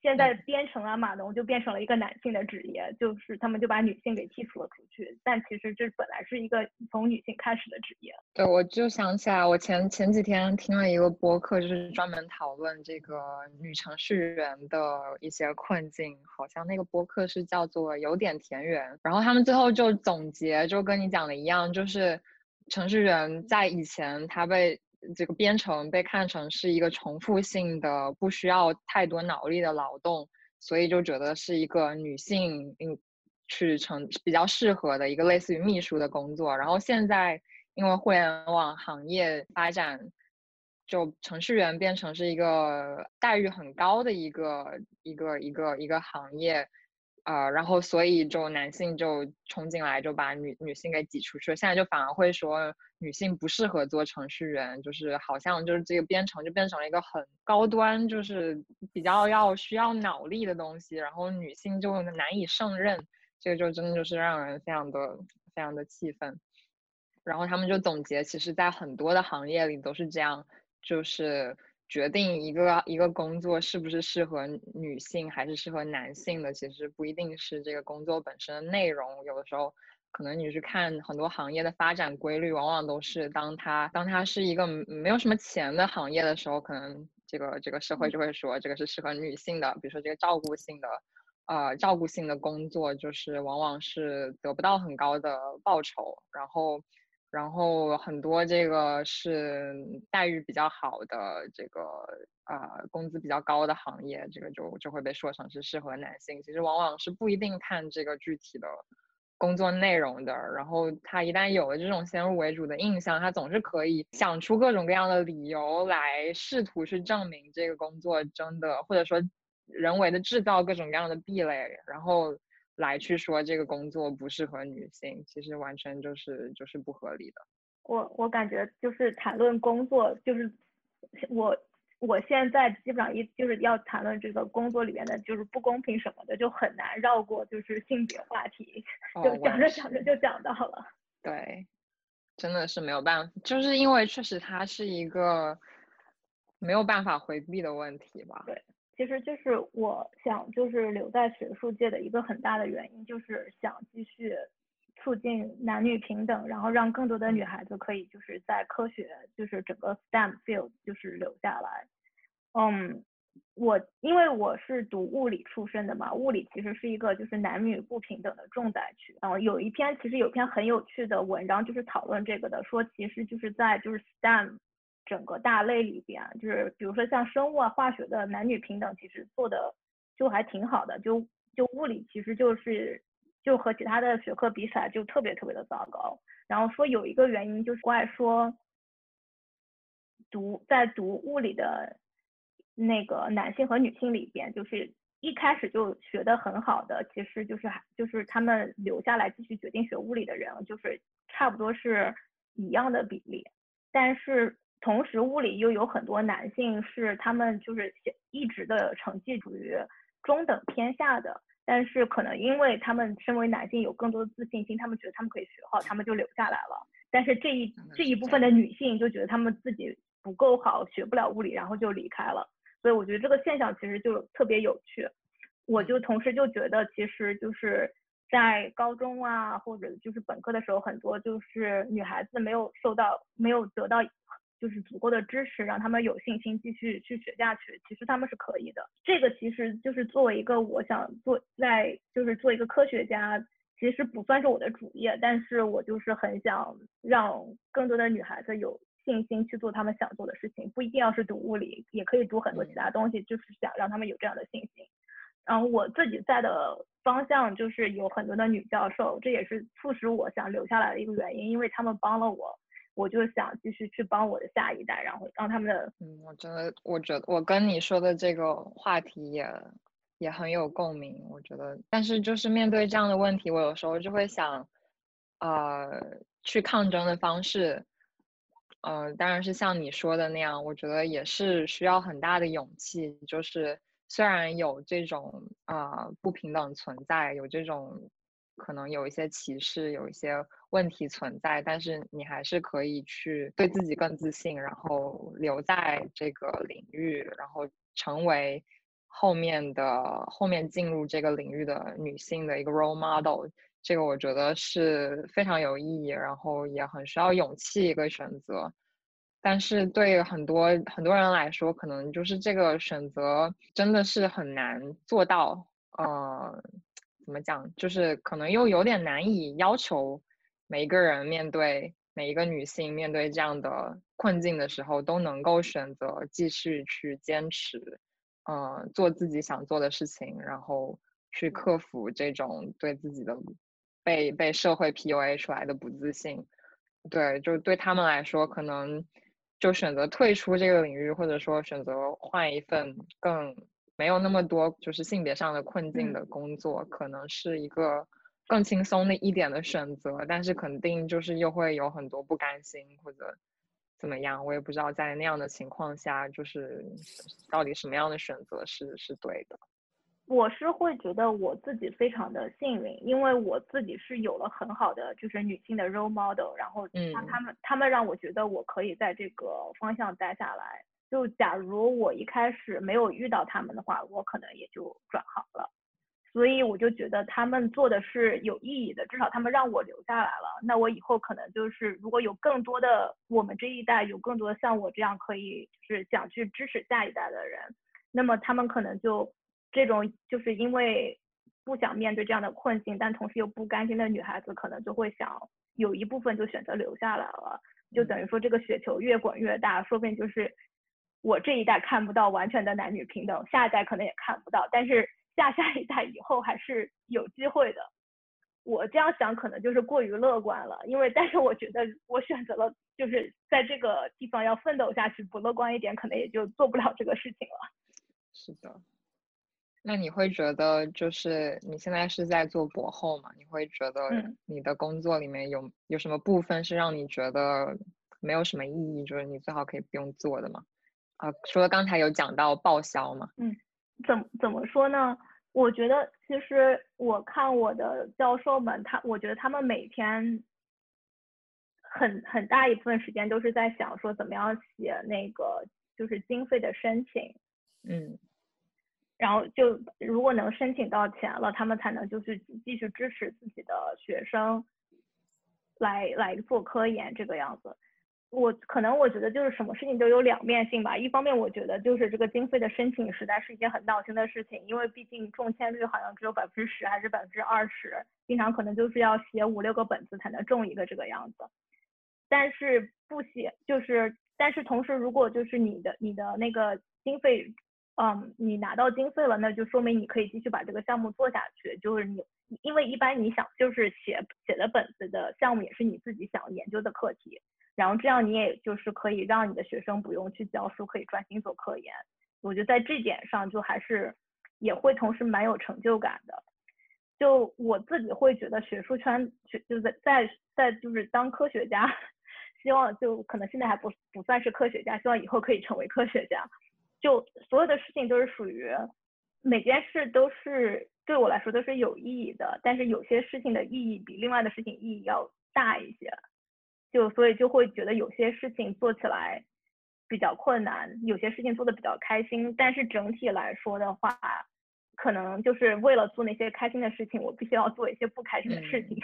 现在编程啊，码农就变成了一个男性的职业，就是他们就把女性给剔除了出去。但其实这本来是一个从女性开始的职业。对，我就想起来，我前前几天听了一个播客，就是专门讨论这个女程序员的一些困境。好像那个播客是叫做有点田园，然后他们最后就总结，就跟你讲的一样，就是程序员在以前他被。这个编程被看成是一个重复性的、不需要太多脑力的劳动，所以就觉得是一个女性嗯去成比较适合的一个类似于秘书的工作。然后现在因为互联网行业发展，就程序员变成是一个待遇很高的一个一个一个一个行业。呃，然后所以就男性就冲进来，就把女女性给挤出去了。现在就反而会说女性不适合做程序员，就是好像就是这个编程就变成了一个很高端，就是比较要需要脑力的东西，然后女性就难以胜任。这个就真的就是让人非常的非常的气愤。然后他们就总结，其实在很多的行业里都是这样，就是。决定一个一个工作是不是适合女性还是适合男性的，其实不一定是这个工作本身的内容，有的时候可能你去看很多行业的发展规律，往往都是当它当它是一个没有什么钱的行业的时候，可能这个这个社会就会说这个是适合女性的，比如说这个照顾性的，呃，照顾性的工作，就是往往是得不到很高的报酬，然后。然后很多这个是待遇比较好的，这个呃工资比较高的行业，这个就就会被说成是适合男性。其实往往是不一定看这个具体的工作内容的。然后他一旦有了这种先入为主的印象，他总是可以想出各种各样的理由来试图去证明这个工作真的，或者说人为的制造各种各样的壁垒，然后。来去说这个工作不适合女性，其实完全就是就是不合理的。我我感觉就是谈论工作，就是我我现在基本上一就是要谈论这个工作里面的就是不公平什么的，就很难绕过就是性别话题，就讲着讲着就讲到了。对，真的是没有办法，就是因为确实它是一个没有办法回避的问题吧。对。其实就是我想，就是留在学术界的一个很大的原因，就是想继续促进男女平等，然后让更多的女孩子可以就是在科学，就是整个 STEM field 就是留下来。嗯，我因为我是读物理出身的嘛，物理其实是一个就是男女不平等的重灾区。然后有一篇其实有篇很有趣的文章，就是讨论这个的，说其实就是在就是 STEM。整个大类里边，就是比如说像生物啊、化学的男女平等，其实做的就还挺好的。就就物理，其实就是就和其他的学科比起来，就特别特别的糟糕。然后说有一个原因，就是怪说读在读物理的那个男性和女性里边，就是一开始就学的很好的，其实就是还就是他们留下来继续决定学物理的人，就是差不多是一样的比例，但是。同时，物理又有很多男性是他们就是一直的成绩处于中等偏下的，但是可能因为他们身为男性有更多的自信心，他们觉得他们可以学好，他们就留下来了。但是这一这一部分的女性就觉得他们自己不够好，学不了物理，然后就离开了。所以我觉得这个现象其实就特别有趣。我就同时就觉得，其实就是在高中啊，或者就是本科的时候，很多就是女孩子没有受到，没有得到。就是足够的支持，让他们有信心继续去学下去。其实他们是可以的。这个其实就是作为一个我想做在就是做一个科学家，其实不算是我的主业，但是我就是很想让更多的女孩子有信心去做他们想做的事情，不一定要是读物理，也可以读很多其他东西，就是想让他们有这样的信心。然后我自己在的方向就是有很多的女教授，这也是促使我想留下来的一个原因，因为他们帮了我。我就想继续去帮我的下一代，然后让他们的嗯，我觉得，我觉得我跟你说的这个话题也也很有共鸣。我觉得，但是就是面对这样的问题，我有时候就会想，呃，去抗争的方式，呃，当然是像你说的那样，我觉得也是需要很大的勇气。就是虽然有这种啊不平等存在，有这种。可能有一些歧视，有一些问题存在，但是你还是可以去对自己更自信，然后留在这个领域，然后成为后面的后面进入这个领域的女性的一个 role model。这个我觉得是非常有意义，然后也很需要勇气一个选择。但是对很多很多人来说，可能就是这个选择真的是很难做到。呃。怎么讲？就是可能又有点难以要求每一个人面对每一个女性面对这样的困境的时候，都能够选择继续去坚持，嗯，做自己想做的事情，然后去克服这种对自己的被被社会 PUA 出来的不自信。对，就对他们来说，可能就选择退出这个领域，或者说选择换一份更。没有那么多就是性别上的困境的工作，可能是一个更轻松的一点的选择，但是肯定就是又会有很多不甘心或者怎么样，我也不知道在那样的情况下，就是到底什么样的选择是是对的。我是会觉得我自己非常的幸运，因为我自己是有了很好的就是女性的 role model，然后让他们他们让我觉得我可以在这个方向待下来。就假如我一开始没有遇到他们的话，我可能也就转行了。所以我就觉得他们做的是有意义的，至少他们让我留下来了。那我以后可能就是如果有更多的我们这一代有更多的像我这样可以就是想去支持下一代的人，那么他们可能就这种就是因为不想面对这样的困境，但同时又不甘心的女孩子，可能就会想有一部分就选择留下来了，就等于说这个雪球越滚越大，说不定就是我这一代看不到完全的男女平等，下一代可能也看不到，但是。下下一代以后还是有机会的，我这样想可能就是过于乐观了，因为但是我觉得我选择了就是在这个地方要奋斗下去，不乐观一点可能也就做不了这个事情了。是的，那你会觉得就是你现在是在做博后嘛？你会觉得你的工作里面有有什么部分是让你觉得没有什么意义，就是你最好可以不用做的吗？啊，除了刚才有讲到报销嘛？嗯。怎怎么说呢？我觉得其实我看我的教授们，他我觉得他们每天很很大一部分时间都是在想说怎么样写那个就是经费的申请，嗯，然后就如果能申请到钱了，他们才能就是继续支持自己的学生来来做科研这个样子。我可能我觉得就是什么事情都有两面性吧。一方面，我觉得就是这个经费的申请实在是一件很闹心的事情，因为毕竟中签率好像只有百分之十还是百分之二十，经常可能就是要写五六个本子才能中一个这个样子。但是不写就是，但是同时如果就是你的你的那个经费，嗯，你拿到经费了，那就说明你可以继续把这个项目做下去。就是你因为一般你想就是写写的本子的项目也是你自己想研究的课题。然后这样你也就是可以让你的学生不用去教书，可以专心做科研。我觉得在这点上就还是也会同时蛮有成就感的。就我自己会觉得学术圈学就在在在就是当科学家，希望就可能现在还不不算是科学家，希望以后可以成为科学家。就所有的事情都是属于每件事都是对我来说都是有意义的，但是有些事情的意义比另外的事情意义要大一些。就所以就会觉得有些事情做起来比较困难，有些事情做的比较开心，但是整体来说的话，可能就是为了做那些开心的事情，我必须要做一些不开心的事情，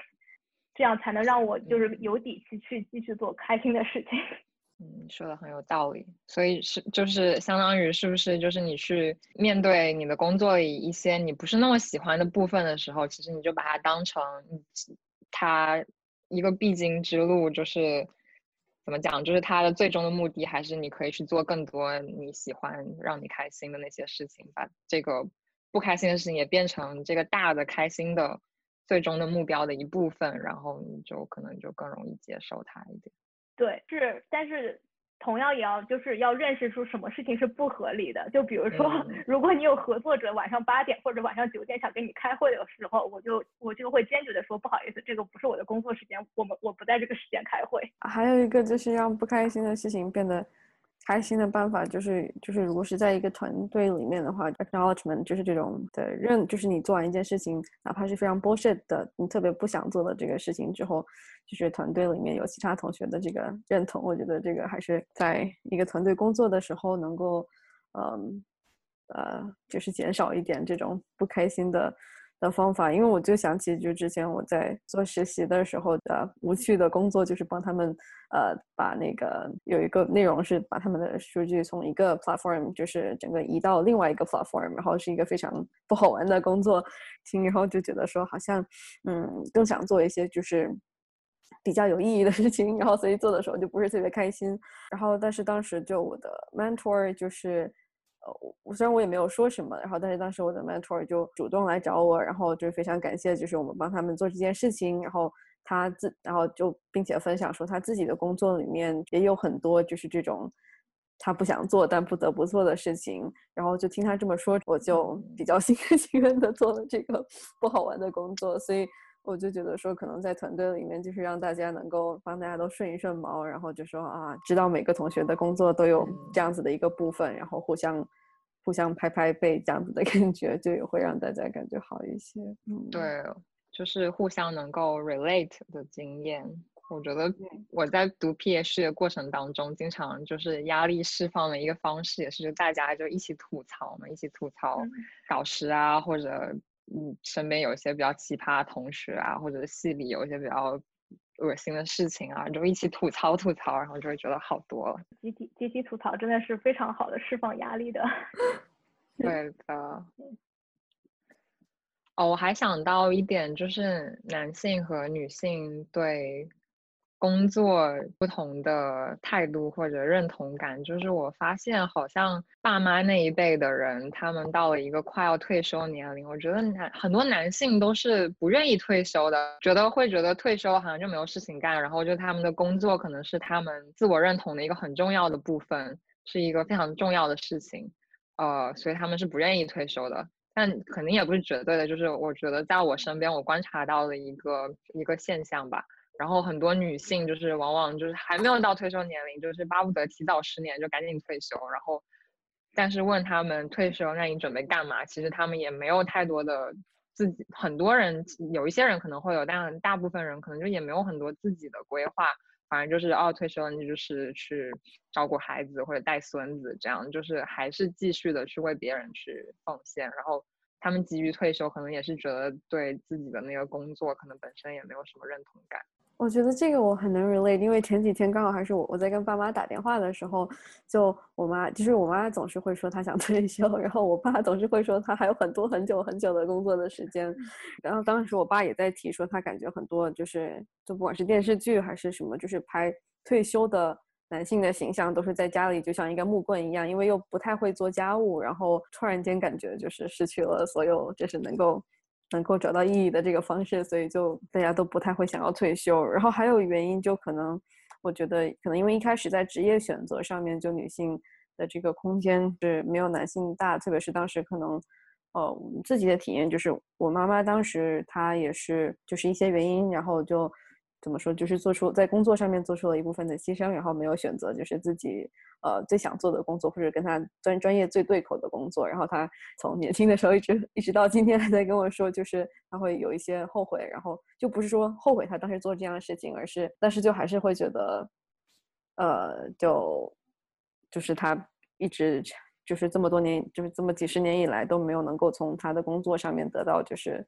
这样才能让我就是有底气去继续做开心的事情。嗯，说的很有道理。所以是就是相当于是不是就是你去面对你的工作里一些你不是那么喜欢的部分的时候，其实你就把它当成它。一个必经之路，就是怎么讲，就是它的最终的目的，还是你可以去做更多你喜欢、让你开心的那些事情，把这个不开心的事情也变成这个大的开心的最终的目标的一部分，然后你就可能就更容易接受它一点。对，是，但是。同样也要就是要认识出什么事情是不合理的，就比如说，如果你有合作者晚上八点或者晚上九点想跟你开会的时候，我就我就会坚决的说不好意思，这个不是我的工作时间，我们我不在这个时间开会。还有一个就是让不开心的事情变得。开心的办法就是就是，如果是在一个团队里面的话，acknowledgement 就是这种的认，就是你做完一件事情，哪怕是非常 bullshit 的，你特别不想做的这个事情之后，就是团队里面有其他同学的这个认同，我觉得这个还是在一个团队工作的时候能够，嗯，呃，就是减少一点这种不开心的。的方法，因为我就想起，就之前我在做实习的时候的无趣的工作，就是帮他们，呃，把那个有一个内容是把他们的数据从一个 platform，就是整个移到另外一个 platform，然后是一个非常不好玩的工作，听然后就觉得说好像，嗯，更想做一些就是比较有意义的事情，然后所以做的时候就不是特别开心，然后但是当时就我的 mentor 就是。我虽然我也没有说什么，然后但是当时我的 mentor 就主动来找我，然后就非常感谢，就是我们帮他们做这件事情，然后他自然后就并且分享说他自己的工作里面也有很多就是这种他不想做但不得不做的事情，然后就听他这么说，我就比较 心甘情愿的做了这个不好玩的工作，所以。我就觉得说，可能在团队里面，就是让大家能够帮大家都顺一顺毛，然后就说啊，知道每个同学的工作都有这样子的一个部分，然后互相互相拍拍背，这样子的 感觉，就也会让大家感觉好一些。嗯，对，就是互相能够 relate 的经验。我觉得我在读 PhD 的过程当中，经常就是压力释放的一个方式，也是就大家就一起吐槽嘛，一起吐槽导师啊，或者。嗯，身边有一些比较奇葩的同学啊，或者系里有一些比较恶心的事情啊，就一起吐槽吐槽，然后就会觉得好多了。集体集体吐槽真的是非常好的释放压力的。对的。哦，我还想到一点，就是男性和女性对。工作不同的态度或者认同感，就是我发现好像爸妈那一辈的人，他们到了一个快要退休年龄，我觉得男很多男性都是不愿意退休的，觉得会觉得退休好像就没有事情干，然后就他们的工作可能是他们自我认同的一个很重要的部分，是一个非常重要的事情，呃，所以他们是不愿意退休的。但肯定也不是绝对的，就是我觉得在我身边我观察到的一个一个现象吧。然后很多女性就是往往就是还没有到退休年龄，就是巴不得提早十年就赶紧退休。然后，但是问他们退休，那你准备干嘛？其实他们也没有太多的自己。很多人有一些人可能会有，但大部分人可能就也没有很多自己的规划。反正就是哦，退休你就是去照顾孩子或者带孙子，这样就是还是继续的去为别人去奉献。然后他们急于退休，可能也是觉得对自己的那个工作可能本身也没有什么认同感。我觉得这个我很能 relate，因为前几天刚好还是我我在跟爸妈打电话的时候，就我妈就是我妈总是会说她想退休，然后我爸总是会说他还有很多很久很久的工作的时间，然后当时我爸也在提说他感觉很多就是就不管是电视剧还是什么，就是拍退休的男性的形象都是在家里就像一个木棍一样，因为又不太会做家务，然后突然间感觉就是失去了所有就是能够。能够找到意义的这个方式，所以就大家都不太会想要退休。然后还有原因，就可能我觉得可能因为一开始在职业选择上面，就女性的这个空间是没有男性大。特别是当时可能，呃，我们自己的体验就是，我妈妈当时她也是就是一些原因，然后就。怎么说？就是做出在工作上面做出了一部分的牺牲，然后没有选择就是自己呃最想做的工作，或者跟他专专业最对口的工作。然后他从年轻的时候一直一直到今天还在跟我说，就是他会有一些后悔，然后就不是说后悔他当时做这样的事情，而是但是就还是会觉得，呃，就就是他一直就是这么多年，就是这么几十年以来都没有能够从他的工作上面得到就是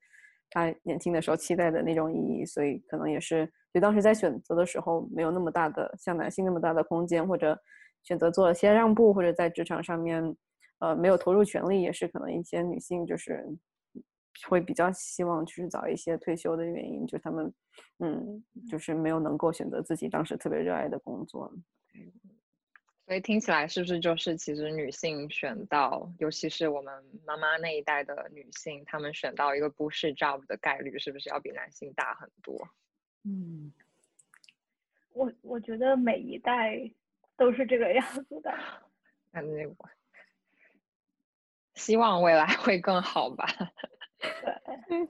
他年轻的时候期待的那种意义，所以可能也是。就当时在选择的时候，没有那么大的像男性那么大的空间，或者选择做了些让步，或者在职场上面，呃，没有投入全力，也是可能一些女性就是会比较希望去早一些退休的原因，就他们，嗯，就是没有能够选择自己当时特别热爱的工作。所以听起来是不是就是其实女性选到，尤其是我们妈妈那一代的女性，她们选到一个不是 job 的概率是不是要比男性大很多？嗯，我我觉得每一代都是这个样子的。那那我希望未来 会更好吧。对，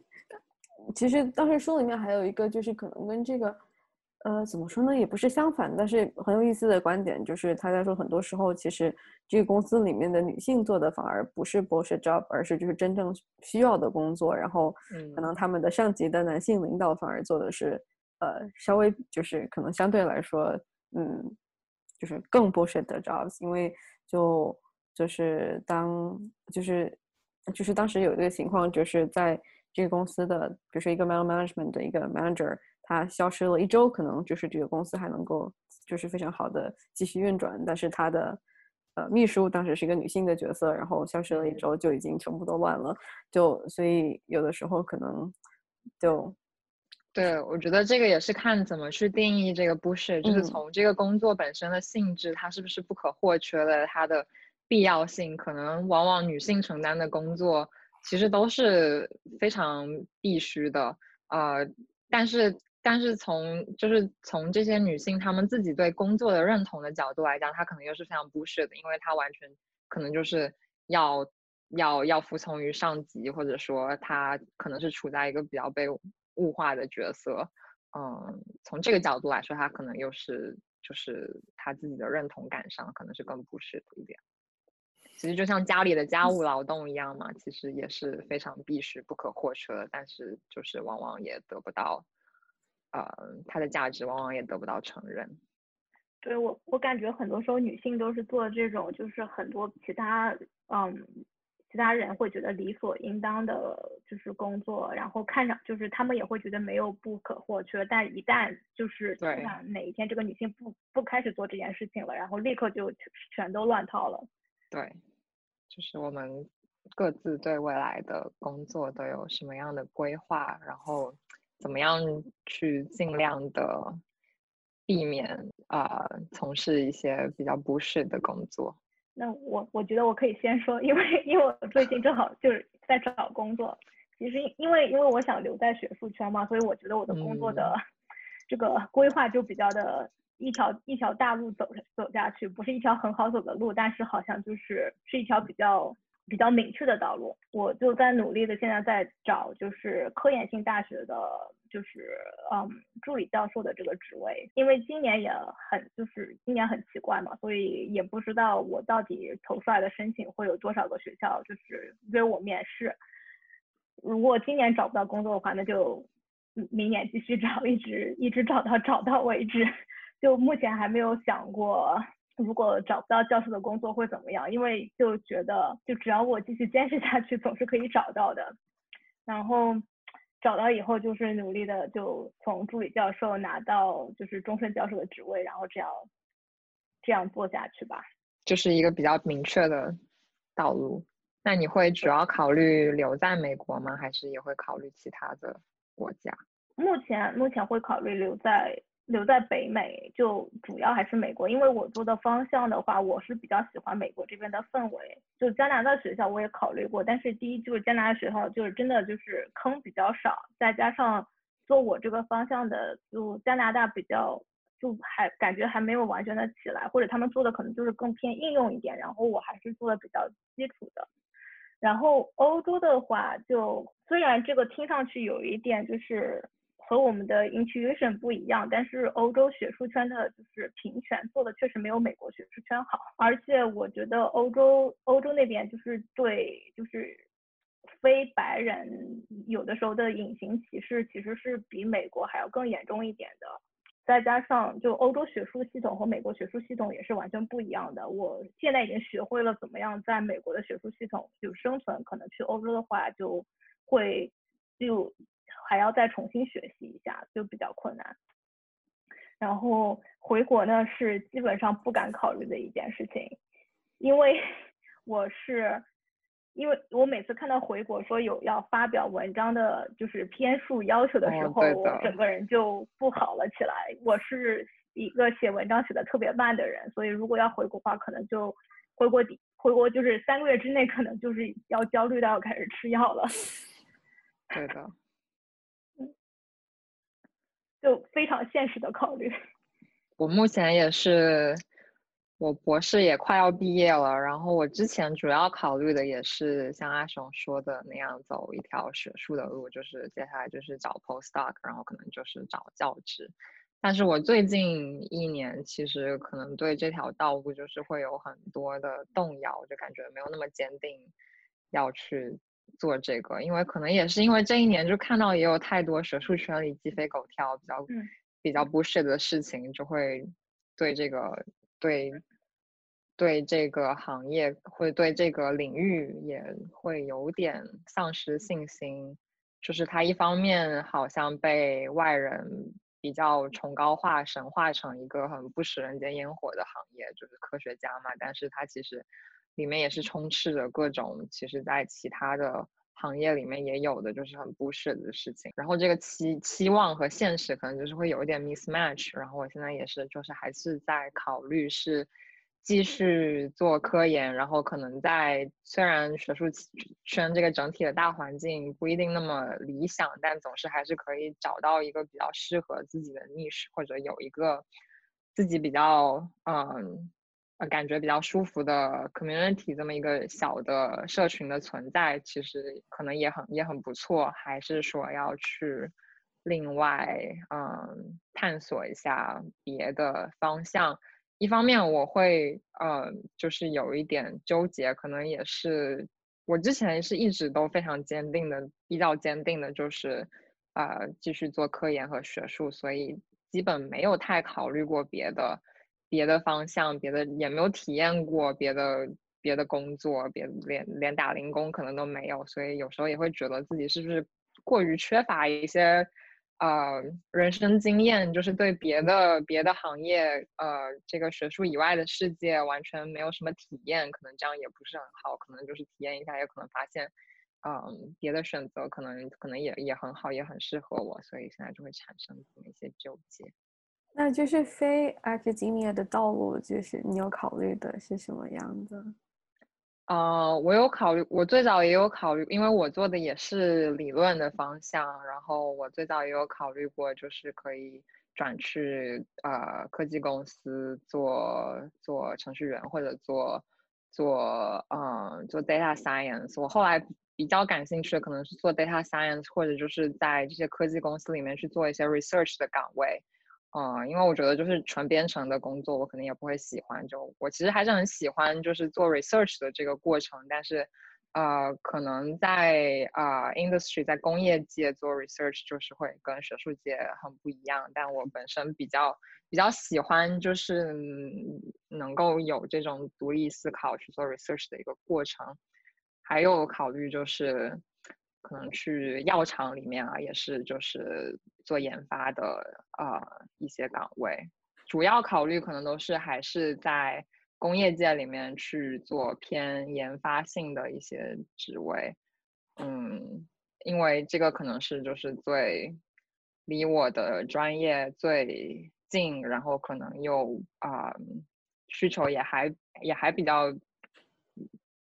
其实当时书里面还有一个，就是可能跟这个，呃，怎么说呢，也不是相反，但是很有意思的观点，就是他在说，很多时候其实这个公司里面的女性做的反而不是 bullshit job，而是就是真正需要的工作，然后可能他们的上级的男性领导反而做的是。呃，稍微就是可能相对来说，嗯，就是更 bullshit 的 jobs，因为就就是当就是就是当时有一个情况，就是在这个公司的，比如说一个 middle management 的一个 manager，他消失了一周，可能就是这个公司还能够就是非常好的继续运转，但是他的呃秘书当时是一个女性的角色，然后消失了一周就已经全部都乱了，就所以有的时候可能就。对，我觉得这个也是看怎么去定义这个不是，就是从这个工作本身的性质，它是不是不可或缺的，它的必要性，可能往往女性承担的工作其实都是非常必须的，呃，但是但是从就是从这些女性她们自己对工作的认同的角度来讲，她可能又是非常不是的，因为她完全可能就是要要要服从于上级，或者说她可能是处在一个比较被。物化的角色，嗯，从这个角度来说，她可能又是就是她自己的认同感上，可能是更不适一点。其实就像家里的家务劳动一样嘛，其实也是非常必须不可或缺的，但是就是往往也得不到，呃，它的价值往往也得不到承认。对我，我感觉很多时候女性都是做这种，就是很多其他，嗯。其他人会觉得理所应当的就是工作，然后看上就是他们也会觉得没有不可或缺，但一旦就是突对然哪一天这个女性不不开始做这件事情了，然后立刻就全都乱套了。对，就是我们各自对未来的工作都有什么样的规划，然后怎么样去尽量的避免啊、呃从事一些比较不适的工作。那我我觉得我可以先说，因为因为我最近正好就是在找工作，其实因因为因为我想留在学术圈嘛，所以我觉得我的工作的 这个规划就比较的一条一条大路走走下去，不是一条很好走的路，但是好像就是是一条比较比较明确的道路。我就在努力的现在在找就是科研性大学的，就是嗯助理教授的这个职位，因为今年也很就是今年很奇怪嘛，所以也不知道我到底投出来的申请会有多少个学校就是约我面试。如果今年找不到工作的话，那就明年继续找，一直一直找到找到为止。就目前还没有想过，如果找不到教授的工作会怎么样，因为就觉得就只要我继续坚持下去，总是可以找到的。然后找到以后，就是努力的就从助理教授拿到就是终身教授的职位，然后这样这样做下去吧。就是一个比较明确的道路。那你会主要考虑留在美国吗？还是也会考虑其他的国家？目前目前会考虑留在留在北美，就主要还是美国，因为我做的方向的话，我是比较喜欢美国这边的氛围。就加拿大学校我也考虑过，但是第一就是加拿大学校就是真的就是坑比较少，再加上做我这个方向的，就加拿大比较就还感觉还没有完全的起来，或者他们做的可能就是更偏应用一点，然后我还是做的比较基础的。然后欧洲的话就，虽然这个听上去有一点就是和我们的 intuition 不一样，但是欧洲学术圈的就是评选做的确实没有美国学术圈好，而且我觉得欧洲欧洲那边就是对就是非白人有的时候的隐形歧视其实是比美国还要更严重一点的。再加上就欧洲学术系统和美国学术系统也是完全不一样的。我现在已经学会了怎么样在美国的学术系统就生存，可能去欧洲的话就会就还要再重新学习一下，就比较困难。然后回国呢是基本上不敢考虑的一件事情，因为 我是。因为我每次看到回国说有要发表文章的，就是篇数要求的时候，哦、我整个人就不好了起来。我是一个写文章写的特别慢的人，所以如果要回国的话，可能就回国底回国就是三个月之内，可能就是要焦虑到要开始吃药了。对的，嗯，就非常现实的考虑。我目前也是。我博士也快要毕业了，然后我之前主要考虑的也是像阿雄说的那样，走一条学术的路，就是接下来就是找 postdoc，然后可能就是找教职。但是我最近一年其实可能对这条道路就是会有很多的动摇，就感觉没有那么坚定要去做这个，因为可能也是因为这一年就看到也有太多学术圈里鸡飞狗跳、比较、嗯、比较不屑的事情，就会对这个。对，对这个行业会对这个领域也会有点丧失信心，就是他一方面好像被外人比较崇高化、神化成一个很不食人间烟火的行业，就是科学家嘛，但是他其实里面也是充斥着各种其实在其他的行业里面也有的就是很不舍的事情，然后这个期期望和现实可能就是会有一点 mismatch，然后我现在也是就是还是在考虑是继续做科研，然后可能在虽然学术圈这个整体的大环境不一定那么理想，但总是还是可以找到一个比较适合自己的 niche，或者有一个自己比较嗯。呃，感觉比较舒服的 community 这么一个小的社群的存在，其实可能也很也很不错。还是说要去另外嗯探索一下别的方向？一方面我会呃就是有一点纠结，可能也是我之前是一直都非常坚定的，比较坚定的就是呃继续做科研和学术，所以基本没有太考虑过别的。别的方向，别的也没有体验过别的别的工作，别连连打零工可能都没有，所以有时候也会觉得自己是不是过于缺乏一些。呃，人生经验就是对别的别的行业，呃，这个学术以外的世界完全没有什么体验，可能这样也不是很好，可能就是体验一下，也可能发现，嗯，别的选择可能可能也也很好，也很适合我，所以现在就会产生这么一些纠结。那就是非 academia 的道路，就是你有考虑的是什么样子？呃，我有考虑，我最早也有考虑，因为我做的也是理论的方向，然后我最早也有考虑过，就是可以转去呃科技公司做做程序员，或者做做嗯做 data science。我后来比较感兴趣的可能是做 data science，或者就是在这些科技公司里面去做一些 research 的岗位。嗯，因为我觉得就是纯编程的工作，我肯定也不会喜欢。就我其实还是很喜欢就是做 research 的这个过程，但是，呃，可能在啊 industry 在工业界做 research 就是会跟学术界很不一样。但我本身比较比较喜欢就是能够有这种独立思考去做 research 的一个过程，还有考虑就是。可能去药厂里面啊，也是就是做研发的啊一些岗位，主要考虑可能都是还是在工业界里面去做偏研发性的一些职位，嗯，因为这个可能是就是最离我的专业最近，然后可能又啊需求也还也还比较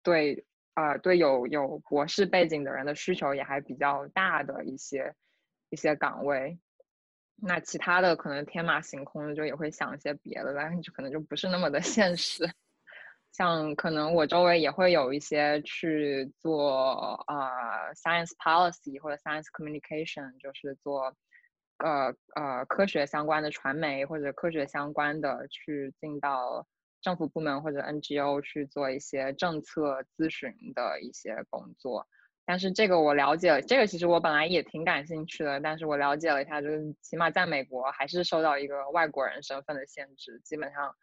对。呃，对有有博士背景的人的需求也还比较大的一些一些岗位，那其他的可能天马行空就也会想一些别的，但是就可能就不是那么的 现实。像可能我周围也会有一些去做呃 science policy 或者 science communication，就是做呃呃科学相关的传媒或者科学相关的去进到。政府部门或者 NGO 去做一些政策咨询的一些工作，但是这个我了解，这个其实我本来也挺感兴趣的，但是我了解了一下，就是起码在美国还是受到一个外国人身份的限制，基本上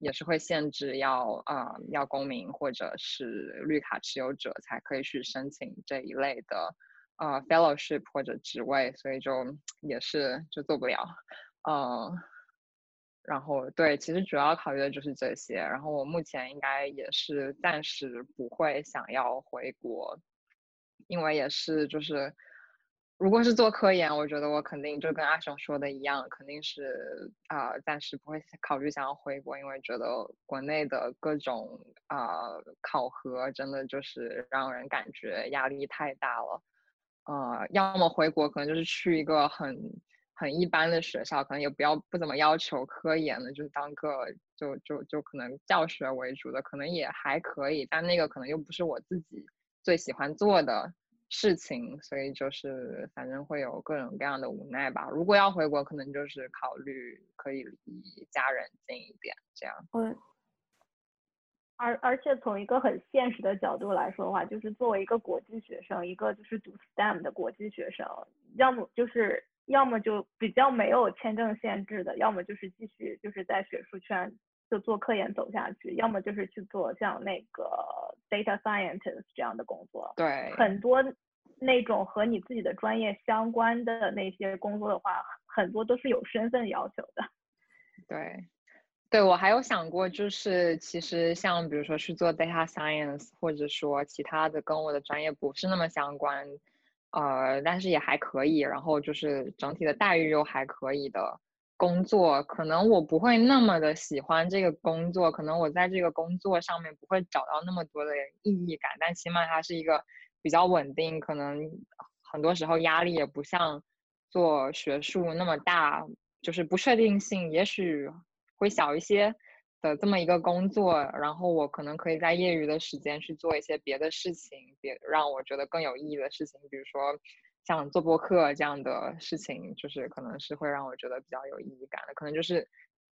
也是会限制要啊要公民或者是绿卡持有者才可以去申请这一类的呃 fellowship 或者职位，所以就也是就做不了，嗯。然后对，其实主要考虑的就是这些。然后我目前应该也是暂时不会想要回国，因为也是就是，如果是做科研，我觉得我肯定就跟阿雄说的一样，肯定是啊，暂时不会考虑想要回国，因为觉得国内的各种啊考核真的就是让人感觉压力太大了。呃，要么回国，可能就是去一个很。很一般的学校，可能也不要不怎么要求科研的，就是当个就就就可能教学为主的，可能也还可以，但那个可能又不是我自己最喜欢做的事情，所以就是反正会有各种各样的无奈吧。如果要回国，可能就是考虑可以离家人近一点，这样。嗯。而而且从一个很现实的角度来说的话，就是作为一个国际学生，一个就是读 STEM 的国际学生，要么就是。要么就比较没有签证限制的，要么就是继续就是在学术圈就做科研走下去，要么就是去做像那个 data scientist 这样的工作。对，很多那种和你自己的专业相关的那些工作的话，很多都是有身份要求的。对，对我还有想过，就是其实像比如说去做 data science，或者说其他的跟我的专业不是那么相关。呃，但是也还可以，然后就是整体的待遇又还可以的工作，可能我不会那么的喜欢这个工作，可能我在这个工作上面不会找到那么多的意义感，但起码它是一个比较稳定，可能很多时候压力也不像做学术那么大，就是不确定性也许会小一些。的这么一个工作，然后我可能可以在业余的时间去做一些别的事情，别让我觉得更有意义的事情，比如说像做播客这样的事情，就是可能是会让我觉得比较有意义感的。可能就是，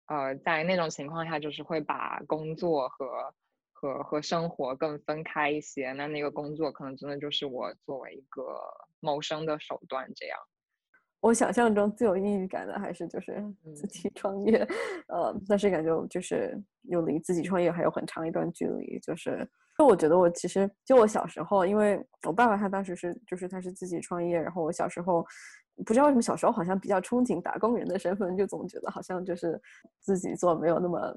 呃，在那种情况下，就是会把工作和和和生活更分开一些。那那个工作可能真的就是我作为一个谋生的手段这样。我想象中最有意义感的还是就是自己创业，呃，但是感觉就是又离自己创业还有很长一段距离。就是，就我觉得我其实就我小时候，因为我爸爸他当时是就是他是自己创业，然后我小时候不知道为什么小时候好像比较憧憬打工人的身份，就总觉得好像就是自己做没有那么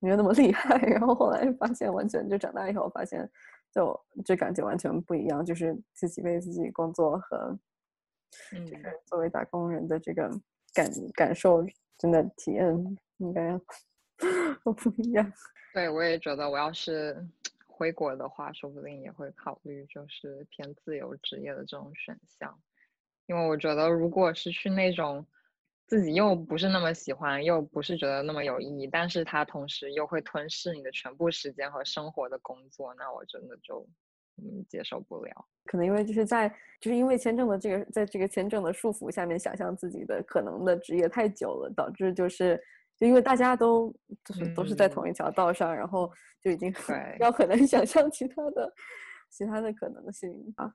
没有那么厉害。然后后来发现完全就长大以后发现就这感觉完全不一样，就是自己为自己工作和。就是作为打工人的这个感感受，真的体验应该都不一样。对，我也觉得，我要是回国的话，说不定也会考虑就是偏自由职业的这种选项。因为我觉得，如果是去那种自己又不是那么喜欢，又不是觉得那么有意义，但是它同时又会吞噬你的全部时间和生活的工作，那我真的就。嗯，接受不了，可能因为就是在就是因为签证的这个，在这个签证的束缚下面，想象自己的可能的职业太久了，导致就是就因为大家都就是都是在同一条道上，然后就已经 要很难想象其他的其他的可能性啊。